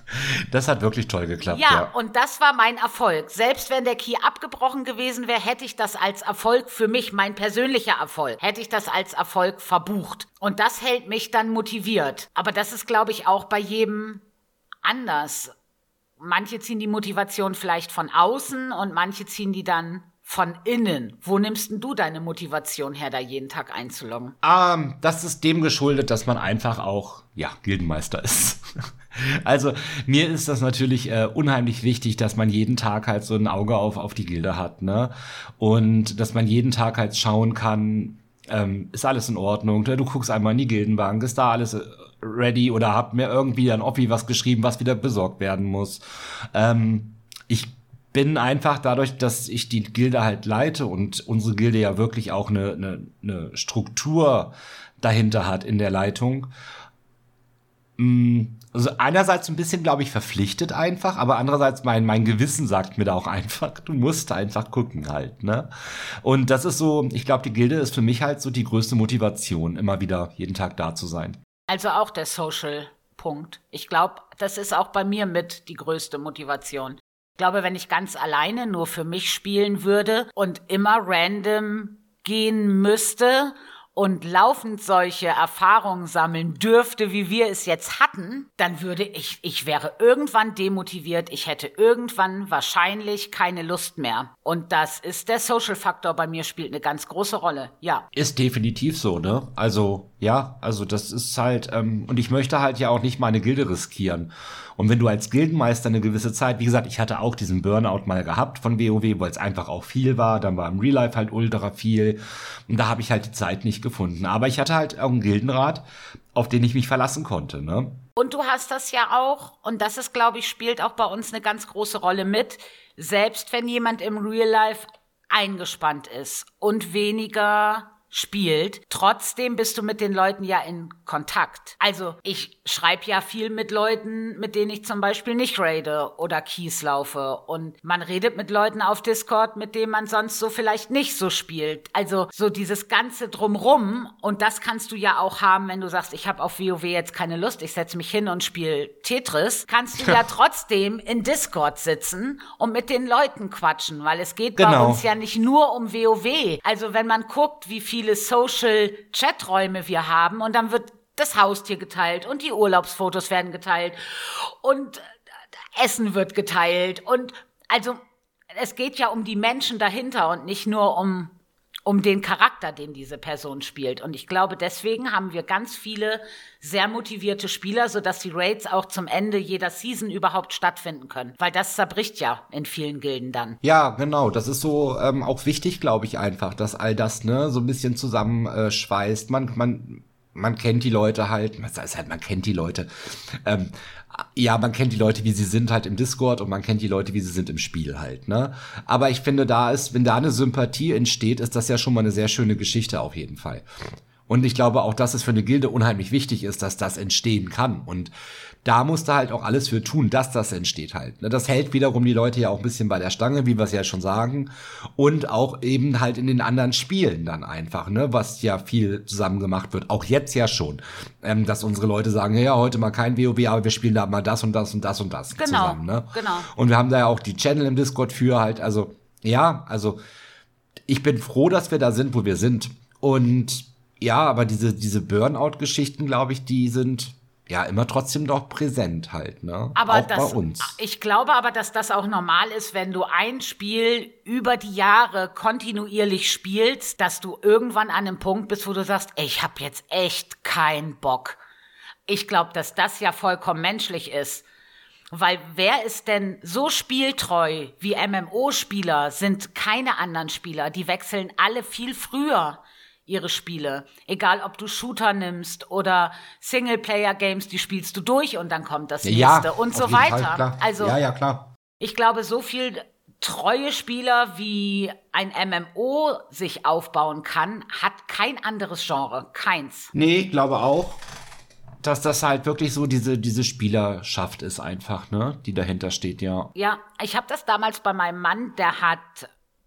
S2: das hat wirklich toll geklappt.
S1: Ja, ja, und das war mein Erfolg. Selbst wenn der Key abgebrochen gewesen wäre, hätte ich das als Erfolg für mich, mein persönlicher Erfolg, hätte ich das als Erfolg verbucht. Und das hält mich dann motiviert. Aber das ist, glaube ich, auch bei jedem anders. Manche ziehen die Motivation vielleicht von außen und manche ziehen die dann von innen. Wo nimmst denn du deine Motivation her, da jeden Tag einzuloggen?
S2: Ähm, das ist dem geschuldet, dass man einfach auch, ja, Gildenmeister ist. also mir ist das natürlich äh, unheimlich wichtig, dass man jeden Tag halt so ein Auge auf, auf die Gilde hat, ne? Und dass man jeden Tag halt schauen kann, ähm, ist alles in Ordnung? Du guckst einmal in die Gildenbank, ist da alles äh, ready oder habt mir irgendwie an Oppi was geschrieben, was wieder besorgt werden muss? Ähm, ich bin einfach dadurch, dass ich die Gilde halt leite und unsere Gilde ja wirklich auch eine, eine, eine Struktur dahinter hat in der Leitung. Mm, also einerseits ein bisschen, glaube ich, verpflichtet einfach, aber andererseits mein, mein Gewissen sagt mir da auch einfach, du musst einfach gucken halt, ne? Und das ist so, ich glaube, die Gilde ist für mich halt so die größte Motivation, immer wieder jeden Tag da zu sein.
S1: Also auch der Social Punkt. Ich glaube, das ist auch bei mir mit die größte Motivation. Ich glaube, wenn ich ganz alleine nur für mich spielen würde und immer random gehen müsste und laufend solche Erfahrungen sammeln dürfte, wie wir es jetzt hatten, dann würde ich, ich wäre irgendwann demotiviert, ich hätte irgendwann wahrscheinlich keine Lust mehr. Und das ist der Social Faktor bei mir spielt eine ganz große Rolle, ja.
S2: Ist definitiv so, ne? Also, ja, also das ist halt, ähm, und ich möchte halt ja auch nicht meine Gilde riskieren. Und wenn du als Gildenmeister eine gewisse Zeit, wie gesagt, ich hatte auch diesen Burnout mal gehabt von WoW, weil es einfach auch viel war, dann war im Real Life halt ultra viel und da habe ich halt die Zeit nicht gefunden. Aber ich hatte halt auch einen Gildenrat, auf den ich mich verlassen konnte. Ne?
S1: Und du hast das ja auch, und das ist, glaube ich, spielt auch bei uns eine ganz große Rolle mit, selbst wenn jemand im Real Life eingespannt ist und weniger spielt. Trotzdem bist du mit den Leuten ja in Kontakt. Also ich schreibe ja viel mit Leuten, mit denen ich zum Beispiel nicht raide oder Keys laufe. Und man redet mit Leuten auf Discord, mit denen man sonst so vielleicht nicht so spielt. Also so dieses ganze drumrum. Und das kannst du ja auch haben, wenn du sagst, ich habe auf WoW jetzt keine Lust, ich setze mich hin und spiele Tetris. Kannst du ja trotzdem in Discord sitzen und mit den Leuten quatschen, weil es geht genau. bei uns ja nicht nur um WoW. Also wenn man guckt, wie viel viele Social-Chat-Räume wir haben und dann wird das Haustier geteilt und die Urlaubsfotos werden geteilt und äh, Essen wird geteilt und also es geht ja um die Menschen dahinter und nicht nur um um den Charakter, den diese Person spielt. Und ich glaube, deswegen haben wir ganz viele sehr motivierte Spieler, sodass die Raids auch zum Ende jeder Season überhaupt stattfinden können. Weil das zerbricht ja in vielen Gilden dann.
S2: Ja, genau. Das ist so ähm, auch wichtig, glaube ich, einfach, dass all das ne so ein bisschen zusammenschweißt. Man, man, man kennt die Leute halt, das heißt halt, man kennt die Leute. Ähm, ja, man kennt die Leute, wie sie sind halt im Discord und man kennt die Leute, wie sie sind im Spiel halt, ne? Aber ich finde, da ist, wenn da eine Sympathie entsteht, ist das ja schon mal eine sehr schöne Geschichte auf jeden Fall. Und ich glaube auch, dass es für eine Gilde unheimlich wichtig ist, dass das entstehen kann. Und da musst du halt auch alles für tun, dass das entsteht halt. Ne? Das hält wiederum die Leute ja auch ein bisschen bei der Stange, wie wir es ja schon sagen. Und auch eben halt in den anderen Spielen dann einfach, ne, was ja viel zusammen gemacht wird. Auch jetzt ja schon. Ähm, dass unsere Leute sagen, ja, heute mal kein WoW, aber wir spielen da mal das und das und das und das genau, zusammen. Ne? Genau. Und wir haben da ja auch die Channel im Discord für halt, also, ja, also ich bin froh, dass wir da sind, wo wir sind. Und ja, aber diese, diese Burnout-Geschichten, glaube ich, die sind ja immer trotzdem doch präsent halt, ne?
S1: Aber auch das, bei uns. Ich glaube aber, dass das auch normal ist, wenn du ein Spiel über die Jahre kontinuierlich spielst, dass du irgendwann an einem Punkt bist, wo du sagst, ey, ich habe jetzt echt keinen Bock. Ich glaube, dass das ja vollkommen menschlich ist. Weil wer ist denn so spieltreu wie MMO-Spieler sind keine anderen Spieler. Die wechseln alle viel früher ihre Spiele. Egal, ob du Shooter nimmst oder Singleplayer-Games, die spielst du durch und dann kommt das nächste
S2: ja,
S1: und so weiter.
S2: Fall,
S1: also,
S2: ja, ja, klar.
S1: Ich glaube, so viel treue Spieler wie ein MMO sich aufbauen kann, hat kein anderes Genre. Keins.
S2: Nee, ich glaube auch, dass das halt wirklich so diese, diese Spielerschaft ist einfach, ne? Die dahinter steht, ja.
S1: Ja, ich habe das damals bei meinem Mann, der hat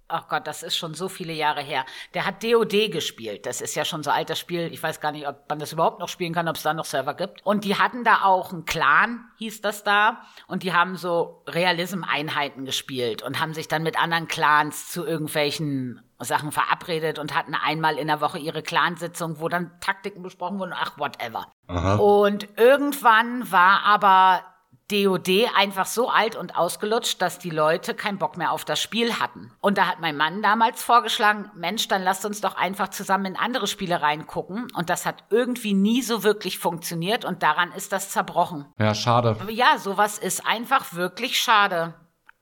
S1: ach Gott, das ist schon so viele Jahre her. Der hat DOD gespielt. Das ist ja schon so ein altes Spiel. Ich weiß gar nicht, ob man das überhaupt noch spielen kann, ob es da noch Server gibt. Und die hatten da auch einen Clan, hieß das da. Und die haben so Realism-Einheiten gespielt und haben sich dann mit anderen Clans zu irgendwelchen Sachen verabredet und hatten einmal in der Woche ihre Clansitzung, wo dann Taktiken besprochen wurden. Ach, whatever. Aha. Und irgendwann war aber DOD einfach so alt und ausgelutscht, dass die Leute keinen Bock mehr auf das Spiel hatten. Und da hat mein Mann damals vorgeschlagen, Mensch, dann lasst uns doch einfach zusammen in andere Spiele reingucken. Und das hat irgendwie nie so wirklich funktioniert und daran ist das zerbrochen.
S2: Ja, schade.
S1: Ja, sowas ist einfach wirklich schade.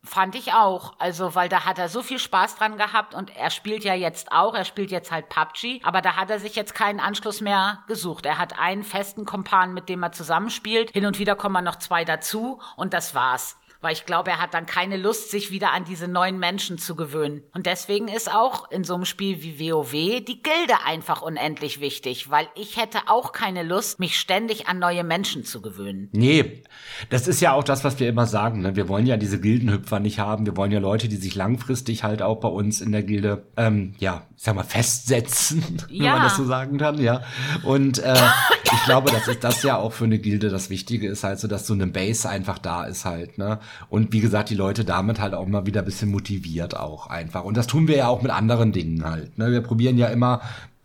S1: Fand ich auch. Also, weil da hat er so viel Spaß dran gehabt und er spielt ja jetzt auch, er spielt jetzt halt PUBG, aber da hat er sich jetzt keinen Anschluss mehr gesucht. Er hat einen festen Kompan, mit dem er zusammenspielt. Hin und wieder kommen noch zwei dazu und das war's weil ich glaube, er hat dann keine Lust, sich wieder an diese neuen Menschen zu gewöhnen. Und deswegen ist auch in so einem Spiel wie WoW die Gilde einfach unendlich wichtig, weil ich hätte auch keine Lust, mich ständig an neue Menschen zu gewöhnen.
S2: Nee, das ist ja auch das, was wir immer sagen. Ne? Wir wollen ja diese Gildenhüpfer nicht haben. Wir wollen ja Leute, die sich langfristig halt auch bei uns in der Gilde, ähm, ja, ich sag mal, festsetzen, ja. wenn man das so sagen kann, ja. Und äh, ich glaube, das ist das ja auch für eine Gilde das Wichtige ist halt so, dass so eine Base einfach da ist halt, ne? Und wie gesagt, die Leute damit halt auch mal wieder ein bisschen motiviert auch einfach. Und das tun wir ja auch mit anderen Dingen halt. Ne? Wir probieren ja immer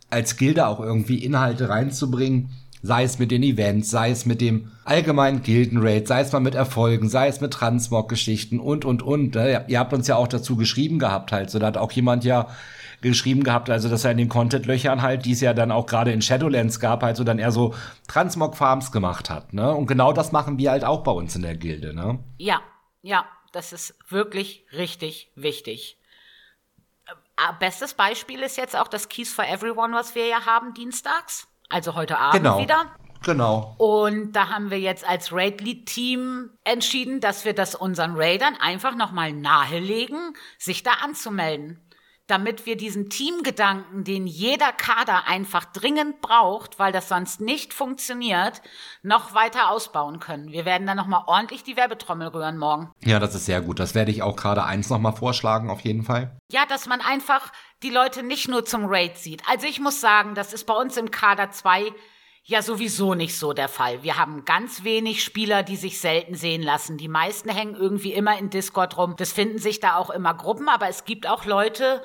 S2: als Gilde auch irgendwie Inhalte reinzubringen. Sei es mit den Events, sei es mit dem allgemeinen Gildenraid, sei es mal mit Erfolgen, sei es mit Transmog-Geschichten und, und, und. Ne? Ihr habt uns ja auch dazu geschrieben gehabt halt. So, da hat auch jemand ja geschrieben gehabt, also dass er in den Content-Löchern halt, die es ja dann auch gerade in Shadowlands gab, halt so dann eher so Transmog-Farms gemacht hat, ne? Und genau das machen wir halt auch bei uns in der Gilde, ne?
S1: Ja, ja, das ist wirklich richtig wichtig. Äh, bestes Beispiel ist jetzt auch das Keys for Everyone, was wir ja haben dienstags. Also heute Abend
S2: genau.
S1: wieder.
S2: Genau.
S1: Und da haben wir jetzt als Raid-Lead-Team entschieden, dass wir das unseren Raidern einfach nochmal nahelegen, sich da anzumelden damit wir diesen Teamgedanken, den jeder Kader einfach dringend braucht, weil das sonst nicht funktioniert, noch weiter ausbauen können. Wir werden dann nochmal ordentlich die Werbetrommel rühren morgen.
S2: Ja, das ist sehr gut. Das werde ich auch gerade eins nochmal vorschlagen, auf jeden Fall.
S1: Ja, dass man einfach die Leute nicht nur zum Raid sieht. Also ich muss sagen, das ist bei uns im Kader 2 ja sowieso nicht so der Fall. Wir haben ganz wenig Spieler, die sich selten sehen lassen. Die meisten hängen irgendwie immer in Discord rum. Das finden sich da auch immer Gruppen, aber es gibt auch Leute,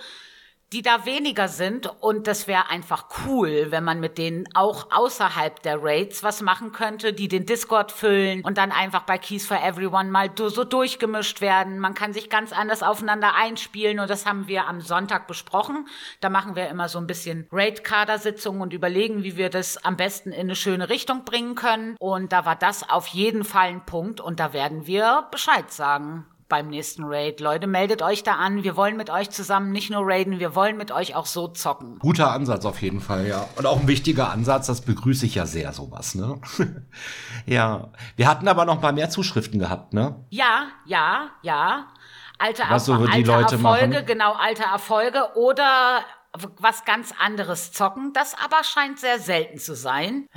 S1: die da weniger sind und das wäre einfach cool, wenn man mit denen auch außerhalb der Raids was machen könnte, die den Discord füllen und dann einfach bei Keys for Everyone mal so durchgemischt werden. Man kann sich ganz anders aufeinander einspielen und das haben wir am Sonntag besprochen. Da machen wir immer so ein bisschen Raid-Kadersitzungen und überlegen, wie wir das am besten in eine schöne Richtung bringen können. Und da war das auf jeden Fall ein Punkt und da werden wir Bescheid sagen beim nächsten Raid. Leute, meldet euch da an. Wir wollen mit euch zusammen nicht nur raiden, wir wollen mit euch auch so zocken.
S2: Guter Ansatz auf jeden Fall, ja. Und auch ein wichtiger Ansatz, das begrüße ich ja sehr, sowas, ne? ja. Wir hatten aber noch paar mehr Zuschriften gehabt, ne?
S1: Ja, ja, ja. Alte,
S2: Was so alte Leute
S1: Erfolge,
S2: machen.
S1: genau, alte Erfolge oder was ganz anderes zocken. Das aber scheint sehr selten zu sein.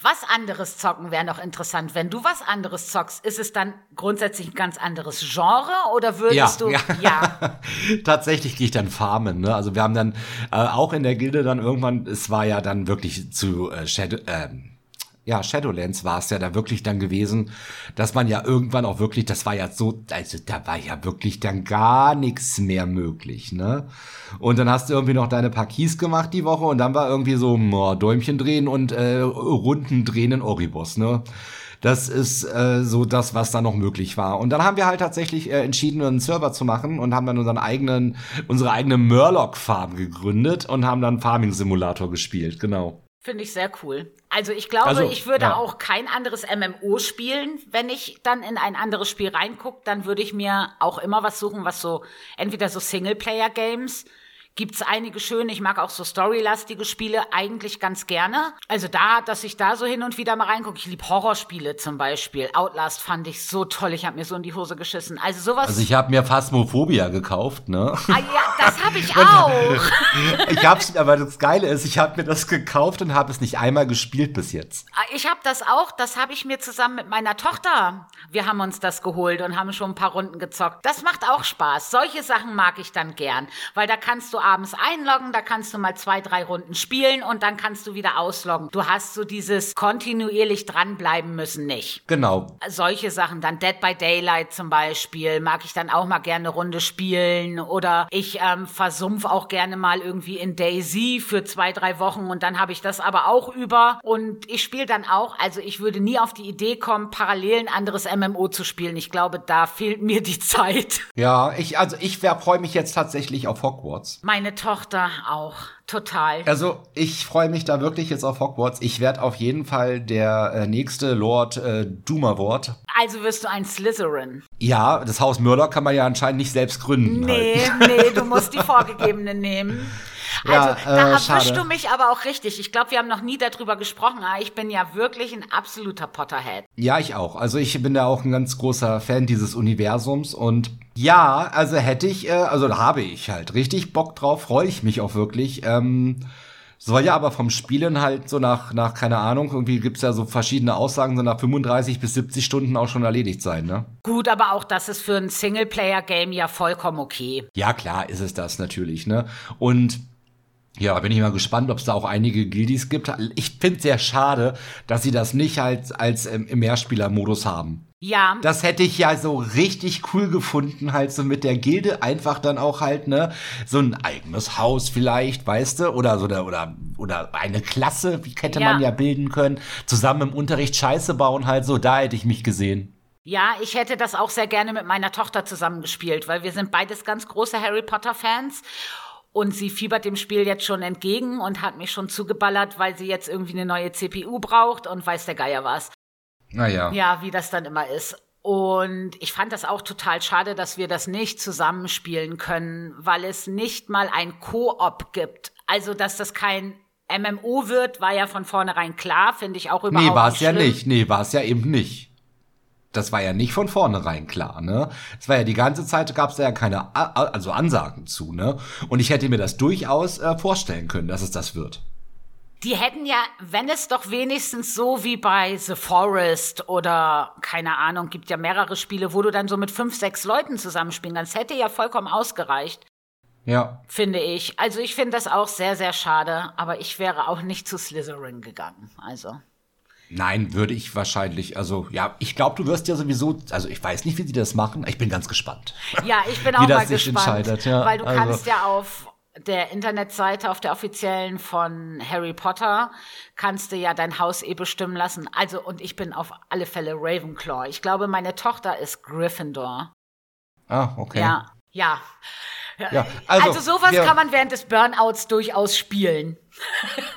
S1: Was anderes zocken wäre noch interessant. Wenn du was anderes zockst, ist es dann grundsätzlich ein ganz anderes Genre oder würdest ja, du? Ja.
S2: ja. Tatsächlich gehe ich dann farmen. Ne? Also wir haben dann äh, auch in der Gilde dann irgendwann, es war ja dann wirklich zu äh, Shadow, äh, ja, Shadowlands war es ja da wirklich dann gewesen, dass man ja irgendwann auch wirklich, das war ja so, also da war ja wirklich dann gar nichts mehr möglich, ne? Und dann hast du irgendwie noch deine paar Keys gemacht die Woche und dann war irgendwie so oh, Däumchen drehen und äh, Runden drehen in Oribos, ne? Das ist äh, so das, was da noch möglich war. Und dann haben wir halt tatsächlich äh, entschieden, einen Server zu machen und haben dann unseren eigenen, unsere eigene Murloc-Farm gegründet und haben dann Farming-Simulator gespielt, genau.
S1: Finde ich sehr cool. Also ich glaube, also, ich würde ja. auch kein anderes MMO spielen. Wenn ich dann in ein anderes Spiel reingucke, dann würde ich mir auch immer was suchen, was so entweder so Singleplayer-Games gibt's einige schöne. Ich mag auch so storylastige Spiele eigentlich ganz gerne. Also da, dass ich da so hin und wieder mal reingucke. Ich liebe Horrorspiele zum Beispiel. Outlast fand ich so toll. Ich habe mir so in die Hose geschissen. Also sowas.
S2: Also ich habe mir Phasmophobia gekauft, ne?
S1: Ah ja, das habe ich auch.
S2: ich hab's, aber das Geile ist, ich habe mir das gekauft und habe es nicht einmal gespielt bis jetzt.
S1: Ah, ich habe das auch. Das habe ich mir zusammen mit meiner Tochter. Wir haben uns das geholt und haben schon ein paar Runden gezockt. Das macht auch Spaß. Solche Sachen mag ich dann gern, weil da kannst du abends einloggen, da kannst du mal zwei, drei Runden spielen und dann kannst du wieder ausloggen. Du hast so dieses kontinuierlich dranbleiben müssen nicht.
S2: Genau.
S1: Solche Sachen, dann Dead by Daylight zum Beispiel, mag ich dann auch mal gerne eine Runde spielen oder ich ähm, versumpf auch gerne mal irgendwie in Daisy für zwei, drei Wochen und dann habe ich das aber auch über und ich spiele dann auch, also ich würde nie auf die Idee kommen, parallel ein anderes MMO zu spielen. Ich glaube, da fehlt mir die Zeit.
S2: Ja, ich, also ich freue mich jetzt tatsächlich auf Hogwarts.
S1: Meine Tochter auch. Total.
S2: Also ich freue mich da wirklich jetzt auf Hogwarts. Ich werde auf jeden Fall der äh, nächste Lord äh, Dummerwort.
S1: Also wirst du ein Slytherin.
S2: Ja, das Haus Murdoch kann man ja anscheinend nicht selbst gründen.
S1: Nee, halt. nee, du musst die vorgegebene nehmen. Also ja, da äh, erwischst du mich aber auch richtig. Ich glaube, wir haben noch nie darüber gesprochen, aber ich bin ja wirklich ein absoluter Potterhead.
S2: Ja, ich auch. Also ich bin da auch ein ganz großer Fan dieses Universums und ja, also hätte ich, äh, also da habe ich halt richtig Bock drauf, freue ich mich auch wirklich. Ähm, soll ja aber vom Spielen halt so nach, nach keine Ahnung, irgendwie gibt's ja so verschiedene Aussagen, so nach 35 bis 70 Stunden auch schon erledigt sein, ne?
S1: Gut, aber auch das ist für ein Singleplayer-Game ja vollkommen okay.
S2: Ja, klar ist es das natürlich, ne? Und ja, bin ich mal gespannt, ob es da auch einige Guildies gibt. Ich finde sehr schade, dass sie das nicht halt als ähm, im Mehrspieler-Modus haben.
S1: Ja.
S2: Das hätte ich ja so richtig cool gefunden, halt so mit der Gilde einfach dann auch halt, ne, so ein eigenes Haus vielleicht, weißt du, oder so, oder, oder, oder eine Klasse, wie hätte ja. man ja bilden können, zusammen im Unterricht Scheiße bauen halt so, da hätte ich mich gesehen.
S1: Ja, ich hätte das auch sehr gerne mit meiner Tochter zusammengespielt, weil wir sind beides ganz große Harry Potter Fans und sie fiebert dem Spiel jetzt schon entgegen und hat mich schon zugeballert, weil sie jetzt irgendwie eine neue CPU braucht und weiß der Geier was.
S2: Naja.
S1: Ja, wie das dann immer ist. Und ich fand das auch total schade, dass wir das nicht zusammenspielen können, weil es nicht mal ein Koop gibt. Also, dass das kein MMO wird, war ja von vornherein klar, finde ich auch überhaupt nicht.
S2: Nee, war es ja nicht. Nee, war es ja eben nicht das war ja nicht von vornherein klar, ne? Es war ja die ganze Zeit gab es ja keine also Ansagen zu, ne? Und ich hätte mir das durchaus äh, vorstellen können, dass es das wird.
S1: Die hätten ja, wenn es doch wenigstens so wie bei The Forest oder keine Ahnung, gibt ja mehrere Spiele, wo du dann so mit fünf, sechs Leuten zusammenspielen kannst, hätte ja vollkommen ausgereicht.
S2: Ja.
S1: Finde ich. Also ich finde das auch sehr, sehr schade, aber ich wäre auch nicht zu Slytherin gegangen. Also.
S2: Nein, würde ich wahrscheinlich. Also ja, ich glaube, du wirst ja sowieso. Also ich weiß nicht, wie sie das machen. Ich bin ganz gespannt.
S1: Ja, ich bin auch mal gespannt, ja, weil du also. kannst ja auf der Internetseite, auf der offiziellen von Harry Potter, kannst du ja dein Haus eh bestimmen lassen. Also und ich bin auf alle Fälle Ravenclaw. Ich glaube, meine Tochter ist Gryffindor.
S2: Ah, okay.
S1: Ja, ja. Ja, also, also sowas ja. kann man während des Burnouts durchaus spielen.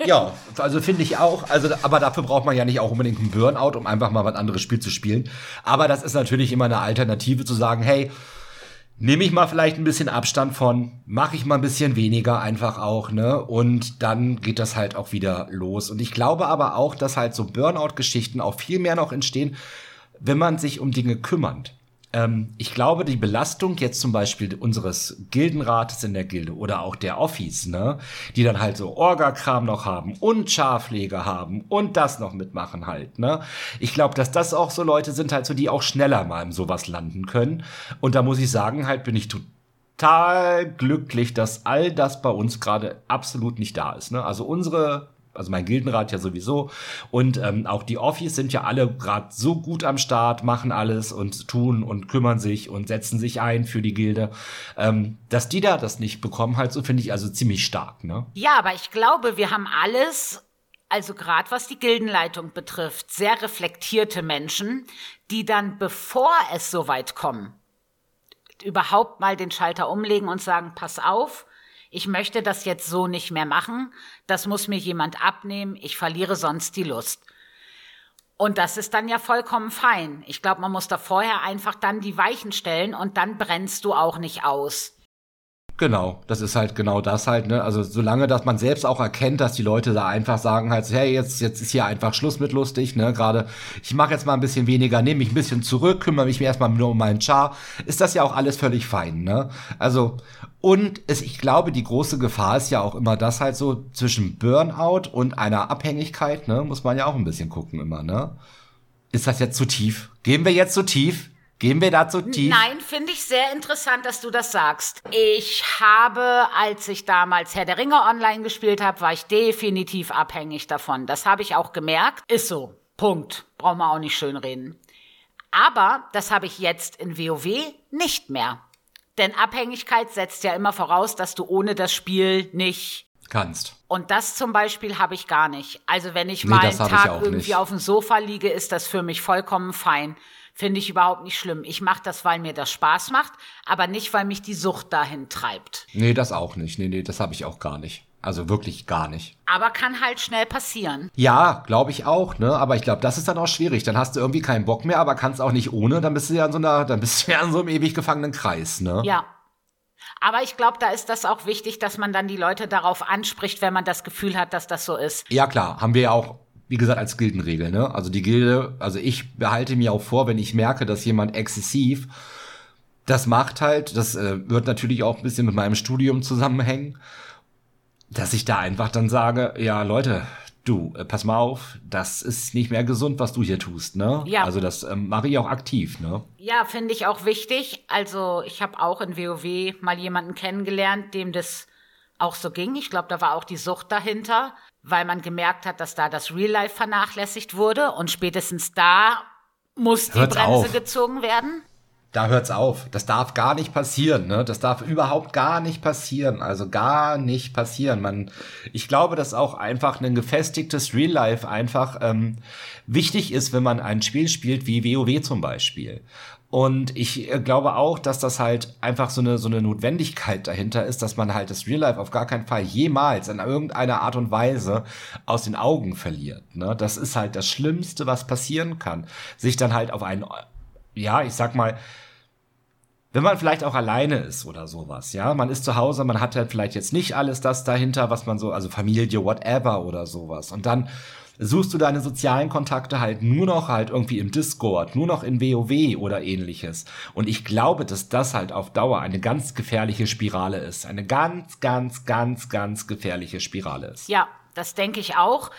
S2: ja, also finde ich auch. Also, aber dafür braucht man ja nicht auch unbedingt einen Burnout, um einfach mal was anderes Spiel zu spielen. Aber das ist natürlich immer eine Alternative zu sagen, hey, nehme ich mal vielleicht ein bisschen Abstand von, mache ich mal ein bisschen weniger einfach auch, ne? Und dann geht das halt auch wieder los. Und ich glaube aber auch, dass halt so Burnout-Geschichten auch viel mehr noch entstehen, wenn man sich um Dinge kümmert ähm, ich glaube, die Belastung jetzt zum Beispiel unseres Gildenrates in der Gilde oder auch der Office, ne, die dann halt so Orga-Kram noch haben und Scharpflege haben und das noch mitmachen halt, ne. Ich glaube, dass das auch so Leute sind halt so, die auch schneller mal in sowas landen können. Und da muss ich sagen, halt bin ich total glücklich, dass all das bei uns gerade absolut nicht da ist, ne. Also unsere also mein Gildenrat ja sowieso. Und ähm, auch die Office sind ja alle gerade so gut am Start, machen alles und tun und kümmern sich und setzen sich ein für die Gilde. Ähm, dass die da das nicht bekommen, halt so finde ich also ziemlich stark, ne?
S1: Ja, aber ich glaube, wir haben alles also gerade was die Gildenleitung betrifft, sehr reflektierte Menschen, die dann, bevor es so weit kommen, überhaupt mal den Schalter umlegen und sagen, pass auf, ich möchte das jetzt so nicht mehr machen, das muss mir jemand abnehmen, ich verliere sonst die Lust. Und das ist dann ja vollkommen fein. Ich glaube, man muss da vorher einfach dann die Weichen stellen und dann brennst du auch nicht aus.
S2: Genau, das ist halt genau das halt, ne? Also solange, dass man selbst auch erkennt, dass die Leute da einfach sagen halt, hey, jetzt, jetzt ist hier einfach Schluss mit lustig, ne? Gerade, ich mache jetzt mal ein bisschen weniger, nehme mich ein bisschen zurück, kümmere mich erstmal nur um meinen Char, ist das ja auch alles völlig fein, ne? Also, und es, ich glaube, die große Gefahr ist ja auch immer das halt so zwischen Burnout und einer Abhängigkeit, ne? Muss man ja auch ein bisschen gucken immer, ne? Ist das jetzt zu tief? Gehen wir jetzt zu tief? Gehen wir da zu tief?
S1: Nein, finde ich sehr interessant, dass du das sagst. Ich habe, als ich damals Herr der Ringe online gespielt habe, war ich definitiv abhängig davon. Das habe ich auch gemerkt. Ist so. Punkt. Brauchen wir auch nicht schönreden. Aber das habe ich jetzt in WoW nicht mehr. Denn Abhängigkeit setzt ja immer voraus, dass du ohne das Spiel nicht
S2: kannst.
S1: Und das zum Beispiel habe ich gar nicht. Also wenn ich nee, mal einen Tag irgendwie nicht. auf dem Sofa liege, ist das für mich vollkommen fein. Finde ich überhaupt nicht schlimm. Ich mache das, weil mir das Spaß macht, aber nicht, weil mich die Sucht dahin treibt.
S2: Nee, das auch nicht. Nee, nee, das habe ich auch gar nicht. Also wirklich gar nicht.
S1: Aber kann halt schnell passieren.
S2: Ja, glaube ich auch, ne? Aber ich glaube, das ist dann auch schwierig. Dann hast du irgendwie keinen Bock mehr, aber kannst auch nicht ohne. Dann bist du ja in so einer, dann bist du ja in so einem ewig gefangenen Kreis, ne?
S1: Ja. Aber ich glaube, da ist das auch wichtig, dass man dann die Leute darauf anspricht, wenn man das Gefühl hat, dass das so ist.
S2: Ja, klar. Haben wir ja auch wie gesagt, als Gildenregel, ne? Also die Gilde, also ich behalte mir auch vor, wenn ich merke, dass jemand exzessiv das macht halt, das äh, wird natürlich auch ein bisschen mit meinem Studium zusammenhängen, dass ich da einfach dann sage, ja, Leute, du, äh, pass mal auf, das ist nicht mehr gesund, was du hier tust, ne? Ja. Also das ähm, mache ich auch aktiv, ne?
S1: Ja, finde ich auch wichtig. Also ich habe auch in WoW mal jemanden kennengelernt, dem das auch so ging. Ich glaube, da war auch die Sucht dahinter weil man gemerkt hat, dass da das Real Life vernachlässigt wurde und spätestens da muss die Hört's Bremse auf. gezogen werden.
S2: Da hört's auf. Das darf gar nicht passieren, ne? Das darf überhaupt gar nicht passieren. Also gar nicht passieren. Man, ich glaube, dass auch einfach ein gefestigtes Real Life einfach ähm, wichtig ist, wenn man ein Spiel spielt wie WoW zum Beispiel. Und ich äh, glaube auch, dass das halt einfach so eine, so eine Notwendigkeit dahinter ist, dass man halt das Real Life auf gar keinen Fall jemals in irgendeiner Art und Weise aus den Augen verliert. Ne? Das ist halt das Schlimmste, was passieren kann. Sich dann halt auf einen, ja, ich sag mal, wenn man vielleicht auch alleine ist oder sowas, ja, man ist zu Hause, man hat halt vielleicht jetzt nicht alles das dahinter, was man so, also Familie, whatever oder sowas. Und dann suchst du deine sozialen Kontakte halt nur noch halt irgendwie im Discord, nur noch in WoW oder ähnliches. Und ich glaube, dass das halt auf Dauer eine ganz gefährliche Spirale ist. Eine ganz, ganz, ganz, ganz gefährliche Spirale ist.
S1: Ja, das denke ich auch.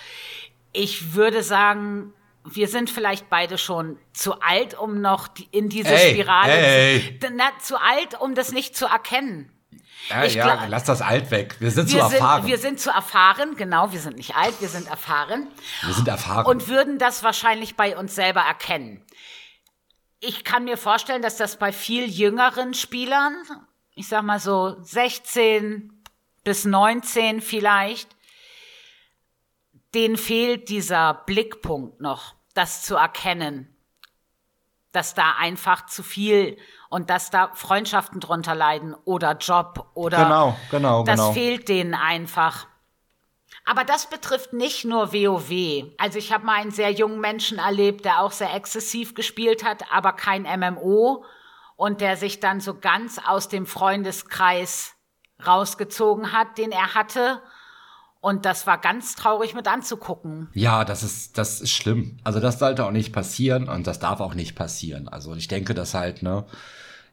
S1: Ich würde sagen, wir sind vielleicht beide schon zu alt, um noch in diese ey, Spirale ey. Zu, na, zu alt, um das nicht zu erkennen.
S2: Ja, ich ja, lass das alt weg. Wir sind wir zu erfahren.
S1: wir sind zu erfahren, genau. Wir sind nicht alt, wir sind erfahren.
S2: Wir sind erfahren.
S1: Und würden das wahrscheinlich bei uns selber erkennen. Ich kann mir vorstellen, dass das bei viel jüngeren Spielern, ich sag mal so 16 bis 19 vielleicht, denen fehlt dieser Blickpunkt noch, das zu erkennen, dass da einfach zu viel und dass da Freundschaften drunter leiden oder Job oder
S2: genau, genau,
S1: das
S2: genau.
S1: fehlt denen einfach. Aber das betrifft nicht nur WoW. Also ich habe mal einen sehr jungen Menschen erlebt, der auch sehr exzessiv gespielt hat, aber kein MMO und der sich dann so ganz aus dem Freundeskreis rausgezogen hat, den er hatte. Und das war ganz traurig mit anzugucken.
S2: Ja, das ist, das ist schlimm. Also das sollte auch nicht passieren und das darf auch nicht passieren. Also ich denke, dass halt, ne,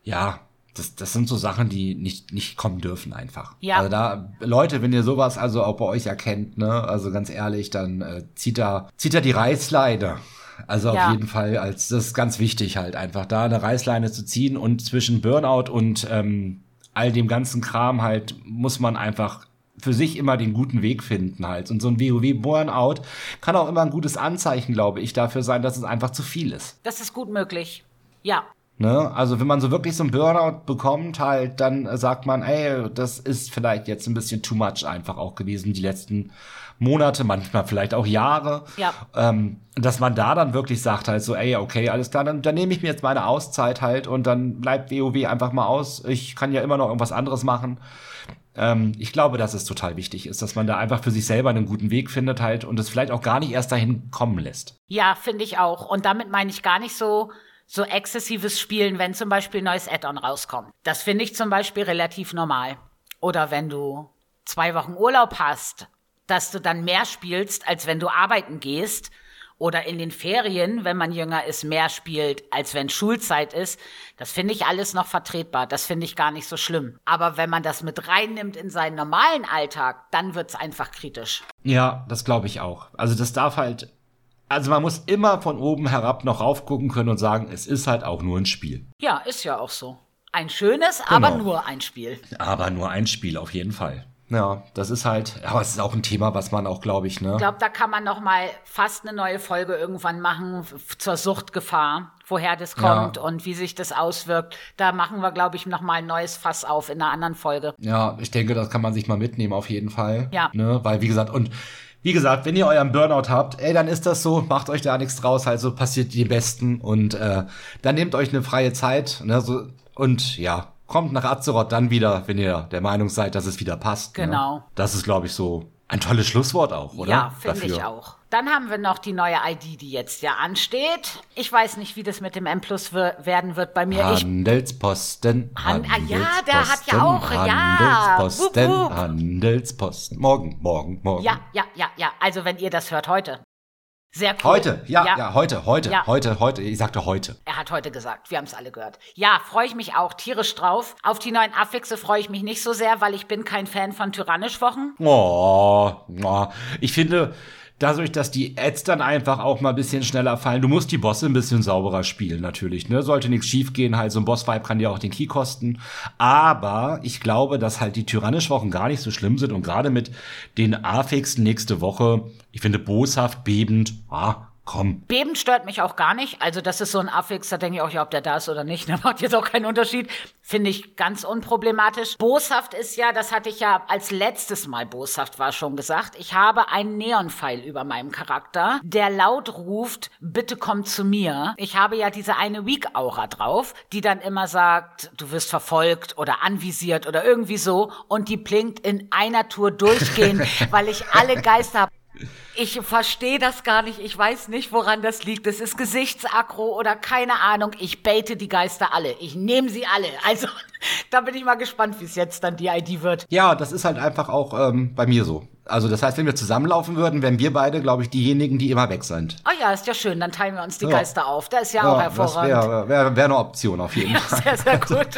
S2: ja, das, das sind so Sachen, die nicht, nicht kommen dürfen einfach. Ja. Also da, Leute, wenn ihr sowas also auch bei euch erkennt, ne, also ganz ehrlich, dann äh, zieht da, zieht da die Reißleine. Also ja. auf jeden Fall, als das ist ganz wichtig halt einfach da eine Reißleine zu ziehen und zwischen Burnout und ähm, all dem ganzen Kram halt muss man einfach für sich immer den guten Weg finden halt. Und so ein WoW-Burnout kann auch immer ein gutes Anzeichen, glaube ich, dafür sein, dass es einfach zu viel ist.
S1: Das ist gut möglich. Ja.
S2: Ne? Also wenn man so wirklich so ein Burnout bekommt, halt, dann sagt man, ey, das ist vielleicht jetzt ein bisschen too much einfach auch gewesen, die letzten Monate, manchmal vielleicht auch Jahre. Ja. Ähm, dass man da dann wirklich sagt halt so, ey, okay, alles klar, dann, dann nehme ich mir jetzt meine Auszeit halt und dann bleibt WoW einfach mal aus. Ich kann ja immer noch irgendwas anderes machen. Ähm, ich glaube, dass es total wichtig ist, dass man da einfach für sich selber einen guten Weg findet halt und es vielleicht auch gar nicht erst dahin kommen lässt.
S1: Ja, finde ich auch. Und damit meine ich gar nicht so, so exzessives Spielen, wenn zum Beispiel ein neues Add-on rauskommt. Das finde ich zum Beispiel relativ normal. oder wenn du zwei Wochen Urlaub hast, dass du dann mehr spielst, als wenn du arbeiten gehst oder in den Ferien, wenn man jünger ist, mehr spielt, als wenn Schulzeit ist, das finde ich alles noch vertretbar. Das finde ich gar nicht so schlimm. Aber wenn man das mit reinnimmt in seinen normalen Alltag, dann wird's einfach kritisch.
S2: Ja, das glaube ich auch. Also das darf halt, also man muss immer von oben herab noch raufgucken können und sagen, es ist halt auch nur ein Spiel.
S1: Ja, ist ja auch so. Ein schönes, genau. aber nur ein Spiel.
S2: Aber nur ein Spiel, auf jeden Fall. Ja, das ist halt, aber es ist auch ein Thema, was man auch, glaube ich, ne?
S1: Ich glaube, da kann man noch mal fast eine neue Folge irgendwann machen zur Suchtgefahr, woher das kommt ja. und wie sich das auswirkt. Da machen wir, glaube ich, noch mal ein neues Fass auf in einer anderen Folge.
S2: Ja, ich denke, das kann man sich mal mitnehmen auf jeden Fall. Ja. Ne? Weil, wie gesagt, und wie gesagt, wenn ihr euren Burnout habt, ey, dann ist das so, macht euch da nichts draus, also passiert die Besten und äh, dann nehmt euch eine freie Zeit, ne? So, und ja, kommt nach Azeroth dann wieder, wenn ihr der Meinung seid, dass es wieder passt.
S1: Ne? Genau.
S2: Ne? Das ist, glaube ich, so ein tolles Schlusswort auch, oder?
S1: Ja, finde ich auch. Dann haben wir noch die neue ID, die jetzt ja ansteht. Ich weiß nicht, wie das mit dem M Plus werden wird bei mir.
S2: Handelsposten.
S1: Han Handelsposten. Ah, ja, der hat ja auch,
S2: Handelsposten, ja. Handelsposten. Morgen, morgen, morgen.
S1: Ja, ja, ja, ja. Also, wenn ihr das hört heute. Sehr cool.
S2: Heute, ja, ja, ja heute, heute, ja. heute, heute. Ich sagte heute.
S1: Er hat heute gesagt. Wir haben es alle gehört. Ja, freue ich mich auch tierisch drauf. Auf die neuen Affixe freue ich mich nicht so sehr, weil ich bin kein Fan von Tyrannisch-Wochen.
S2: Oh, oh, ich finde, dadurch, dass die Ads dann einfach auch mal ein bisschen schneller fallen. Du musst die Bosse ein bisschen sauberer spielen, natürlich. Ne? Sollte nichts schief gehen, halt so ein Boss-Vibe kann dir auch den Key kosten. Aber ich glaube, dass halt die tyrannisch Wochen gar nicht so schlimm sind und gerade mit den Affix nächste Woche, ich finde boshaft, bebend, ah, Komm.
S1: Beben stört mich auch gar nicht. Also das ist so ein Affix, da denke ich auch, ja, ob der da ist oder nicht. Da macht jetzt auch keinen Unterschied. Finde ich ganz unproblematisch. Boshaft ist ja, das hatte ich ja als letztes Mal boshaft war schon gesagt. Ich habe einen Neonpfeil über meinem Charakter, der laut ruft, bitte komm zu mir. Ich habe ja diese eine Weak-Aura drauf, die dann immer sagt, du wirst verfolgt oder anvisiert oder irgendwie so. Und die blinkt in einer Tour durchgehend, weil ich alle Geister habe. Ich verstehe das gar nicht. Ich weiß nicht, woran das liegt. Das ist Gesichtsakro oder keine Ahnung. Ich bete die Geister alle. Ich nehme sie alle. Also, da bin ich mal gespannt, wie es jetzt dann die ID wird.
S2: Ja, das ist halt einfach auch ähm, bei mir so. Also, das heißt, wenn wir zusammenlaufen würden, wären wir beide, glaube ich, diejenigen, die immer weg sind.
S1: Oh ja, ist ja schön. Dann teilen wir uns die ja. Geister auf. Das ist ja, ja auch hervorragend.
S2: Das wäre wär, wär eine Option auf jeden ja, Fall.
S1: Sehr, sehr gut.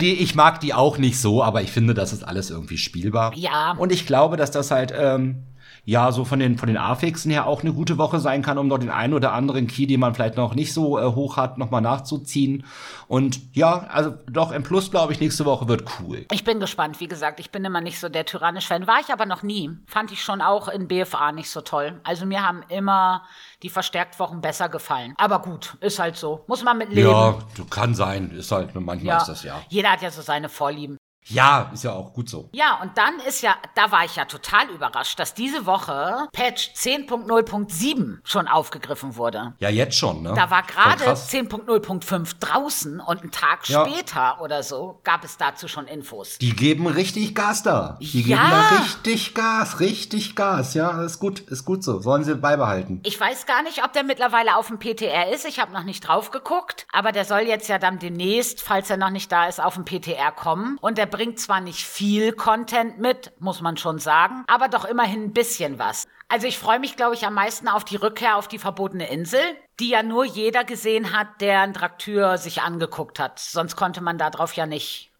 S2: die, ich mag die auch nicht so, aber ich finde, das ist alles irgendwie spielbar.
S1: Ja.
S2: Und ich glaube, dass das halt. Ähm, ja so von den, von den Affixen her auch eine gute Woche sein kann, um noch den einen oder anderen Key, den man vielleicht noch nicht so äh, hoch hat, nochmal nachzuziehen. Und ja, also doch im Plus, glaube ich, nächste Woche wird cool.
S1: Ich bin gespannt. Wie gesagt, ich bin immer nicht so der tyrannische Fan. War ich aber noch nie. Fand ich schon auch in BFA nicht so toll. Also mir haben immer die Verstärktwochen besser gefallen. Aber gut, ist halt so. Muss man mit leben.
S2: Ja, kann sein. Ist halt, manchmal ja. ist das ja.
S1: Jeder hat ja so seine Vorlieben.
S2: Ja, ist ja auch gut so.
S1: Ja, und dann ist ja, da war ich ja total überrascht, dass diese Woche Patch 10.0.7 schon aufgegriffen wurde.
S2: Ja, jetzt schon, ne?
S1: Da war gerade 10.0.5 draußen und einen Tag ja. später oder so gab es dazu schon Infos.
S2: Die geben richtig Gas da. Die ja. geben da richtig Gas, richtig Gas. Ja, ist gut, ist gut so. Sollen sie beibehalten.
S1: Ich weiß gar nicht, ob der mittlerweile auf dem PTR ist. Ich habe noch nicht drauf geguckt, aber der soll jetzt ja dann demnächst, falls er noch nicht da ist, auf dem PTR kommen. Und der bringt zwar nicht viel Content mit, muss man schon sagen, aber doch immerhin ein bisschen was. Also ich freue mich, glaube ich, am meisten auf die Rückkehr auf die verbotene Insel, die ja nur jeder gesehen hat, der ein Traktür sich angeguckt hat. Sonst konnte man da drauf ja nicht.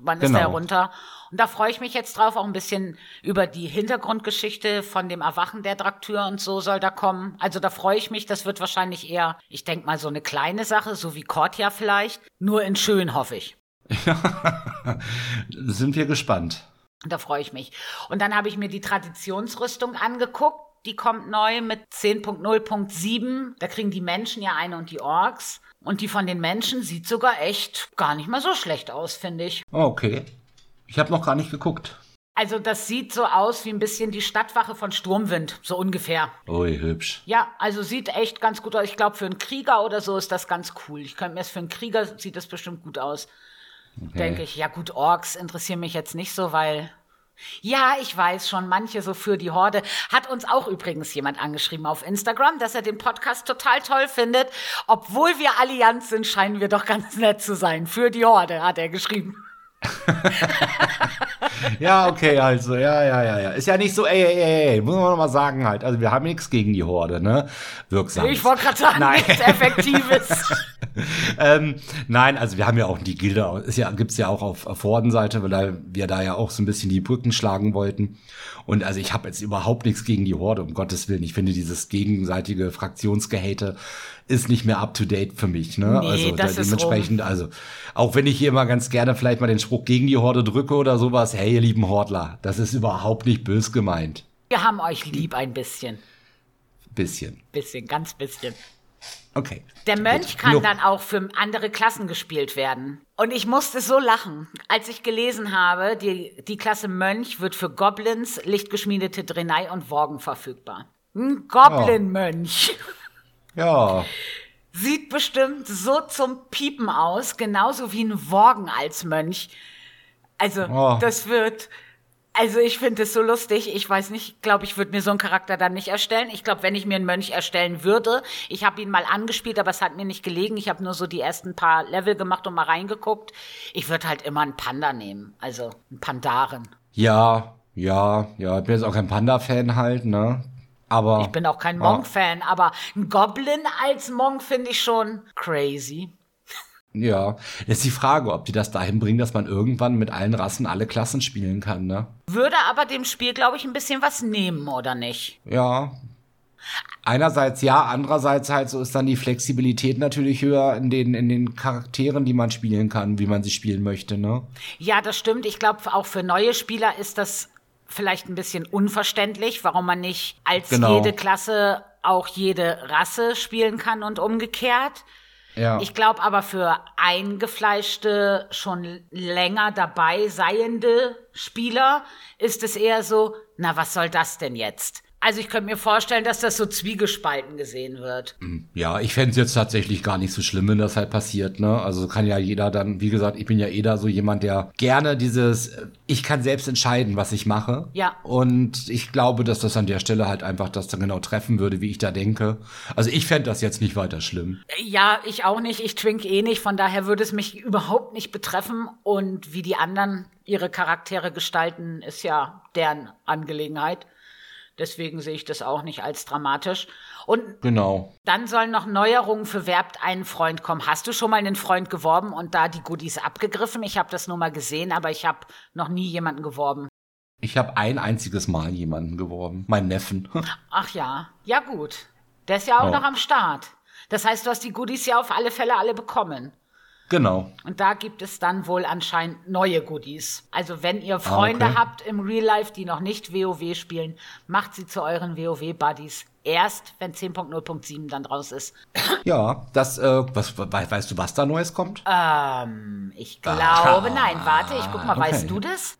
S1: Man ist genau. da runter. Und da freue ich mich jetzt drauf, auch ein bisschen über die Hintergrundgeschichte von dem Erwachen der Traktür und so soll da kommen. Also da freue ich mich. Das wird wahrscheinlich eher, ich denke mal, so eine kleine Sache, so wie Kortia vielleicht. Nur in schön, hoffe ich.
S2: Ja, sind wir gespannt.
S1: Da freue ich mich. Und dann habe ich mir die Traditionsrüstung angeguckt. Die kommt neu mit 10.0.7. Da kriegen die Menschen ja eine und die Orks. Und die von den Menschen sieht sogar echt gar nicht mal so schlecht aus, finde ich.
S2: Okay. Ich habe noch gar nicht geguckt.
S1: Also das sieht so aus wie ein bisschen die Stadtwache von Sturmwind, so ungefähr.
S2: Ui, hübsch.
S1: Ja, also sieht echt ganz gut aus. Ich glaube, für einen Krieger oder so ist das ganz cool. Ich könnte mir das für einen Krieger sieht das bestimmt gut aus. Okay. Denke ich, ja gut, Orks interessieren mich jetzt nicht so, weil ja, ich weiß schon, manche so für die Horde. Hat uns auch übrigens jemand angeschrieben auf Instagram, dass er den Podcast total toll findet. Obwohl wir Allianz sind, scheinen wir doch ganz nett zu sein. Für die Horde, hat er geschrieben.
S2: ja, okay, also, ja, ja, ja, ja. Ist ja nicht so, ey, ey, ey, ey, muss man noch mal sagen halt. Also, wir haben nichts gegen die Horde, ne? Wirksam.
S1: Ich wollte gerade sagen,
S2: Nein.
S1: nichts Effektives.
S2: ähm, nein, also wir haben ja auch die Gilde, ist ja, gibt's ja auch auf, auf Hordenseite, weil wir da ja auch so ein bisschen die Brücken schlagen wollten. Und also ich habe jetzt überhaupt nichts gegen die Horde, um Gottes Willen. Ich finde dieses gegenseitige Fraktionsgehate ist nicht mehr up to date für mich. Ne?
S1: Nee,
S2: also
S1: das ist
S2: dementsprechend, also auch wenn ich hier mal ganz gerne vielleicht mal den Spruch gegen die Horde drücke oder sowas, hey, ihr lieben Hordler, das ist überhaupt nicht bös gemeint.
S1: Wir haben euch lieb ein bisschen.
S2: Bisschen.
S1: Bisschen, ganz bisschen.
S2: Okay.
S1: Der Mönch
S2: Gut.
S1: kann dann auch für andere Klassen gespielt werden. Und ich musste so lachen, als ich gelesen habe, die, die Klasse Mönch wird für Goblins, lichtgeschmiedete Drenai und Worgen verfügbar. Ein Goblin-Mönch.
S2: Ja.
S1: Sieht bestimmt so zum Piepen aus, genauso wie ein Worgen als Mönch. Also,
S2: Oh.
S1: das wird. Also, ich finde es so lustig. Ich weiß nicht, ich glaube, ich würde mir so einen Charakter dann nicht erstellen. Ich glaube, wenn ich mir einen Mönch erstellen würde, ich habe ihn mal angespielt, aber es hat mir nicht gelegen. Ich habe nur so die ersten paar Level gemacht und mal reingeguckt. Ich würde halt immer einen Panda nehmen. Also, einen Pandaren.
S2: Ja, ja, ja. Ich bin jetzt auch kein Panda-Fan halt, ne? Aber.
S1: Ich bin auch kein Monk-Fan, aber ein Goblin als Monk finde ich schon crazy.
S2: Ja. Ist die Frage, ob die das dahin bringen, dass man irgendwann mit allen Rassen alle Klassen spielen kann, ne?
S1: Würde aber dem Spiel, glaube ich, ein bisschen was nehmen, oder nicht?
S2: Ja. Einerseits ja, andererseits halt so ist dann die Flexibilität natürlich höher in den, in den Charakteren, die man spielen kann, wie man sie spielen möchte, ne?
S1: Ja, das stimmt. Ich glaube, auch für neue Spieler ist das vielleicht ein bisschen unverständlich, warum man nicht als
S2: Genau.
S1: jede Klasse auch jede Rasse spielen kann und umgekehrt.
S2: Ja.
S1: Ich glaube aber für eingefleischte, schon länger dabei seiende Spieler ist es eher so, na, was soll das denn jetzt? Also ich könnte mir vorstellen, dass das so zwiegespalten gesehen wird.
S2: Ja, ich fänd's jetzt tatsächlich gar nicht so schlimm, wenn das halt passiert, ne? Also kann ja jeder dann, wie gesagt, ich bin ja eh da so jemand, der gerne dieses, äh, ich kann selbst entscheiden, was ich mache.
S1: Ja.
S2: Und ich glaube, dass das an der Stelle halt einfach das dann genau treffen würde, wie ich da denke. Also ich fänd das jetzt nicht weiter schlimm.
S1: Ja, ich auch nicht. Ich twink eh nicht. Von daher würde es mich überhaupt nicht betreffen. Und wie die anderen ihre Charaktere gestalten, ist ja deren Angelegenheit. Deswegen sehe ich das auch nicht als dramatisch. Und
S2: Genau.
S1: dann sollen noch Neuerungen für Werbt einen Freund kommen. Hast du schon mal einen Freund geworben und da die Goodies abgegriffen? Ich habe das nur mal gesehen, aber ich habe noch nie jemanden geworben.
S2: Ich habe ein einziges Mal jemanden geworben. Meinen Neffen.
S1: Ach ja, ja gut. Der ist ja auch
S2: Ja.
S1: noch am Start. Das heißt, du hast die Goodies ja auf alle Fälle alle bekommen.
S2: Genau.
S1: Und da gibt es dann wohl anscheinend neue Goodies. Also wenn ihr Freunde
S2: Ah, okay.
S1: habt im Real Life, die noch nicht WoW spielen, macht sie zu euren WoW-Buddies. Erst, wenn 10.0.7 dann draus ist.
S2: Ja, das, äh, was, we- weißt du, was da Neues kommt?
S1: Ähm, ich glaube, nein. Warte, ich guck mal,
S2: okay.
S1: weißt du das?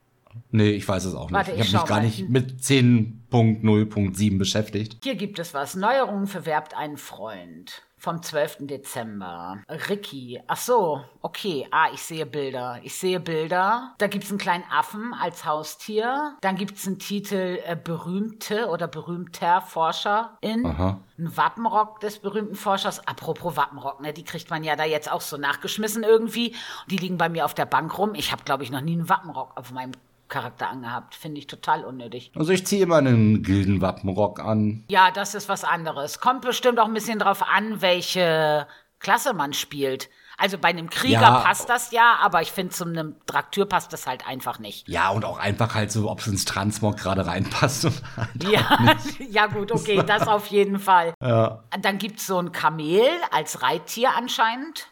S2: Nee, ich weiß es auch nicht.
S1: Warte,
S2: ich
S1: ich
S2: habe mich gar
S1: mal.
S2: nicht mit 10.0.7 beschäftigt.
S1: Hier gibt es was. Neuerungen für Werbt einen Freund. Vom 12. Dezember. Ricky. Ach so, okay. Ah, ich sehe Bilder. Ich sehe Bilder. Da gibt's einen kleinen Affen als Haustier. Dann gibt's einen Titel äh, berühmte oder berühmter Forscherin.
S2: Aha.
S1: Ein Wappenrock des berühmten Forschers. Apropos Wappenrock, ne? Die kriegt man ja da jetzt auch so nachgeschmissen irgendwie. Die liegen bei mir auf der Bank rum. Ich habe, glaube ich, noch nie einen Wappenrock auf meinem Charakter angehabt. Finde ich total unnötig.
S2: Also ich ziehe immer einen Gildenwappenrock an.
S1: Ja, das ist was anderes. Kommt bestimmt auch ein bisschen drauf an, welche Klasse man spielt. Also bei einem Krieger
S2: Ja.
S1: passt das ja, aber ich finde, zu einem Draktür passt das halt einfach nicht.
S2: Ja, und auch einfach halt so, ob es ins Transmog gerade reinpasst. Und halt
S1: Ja, ja gut, okay, das auf jeden Fall.
S2: ja.
S1: Dann gibt's so ein Kamel als Reittier anscheinend.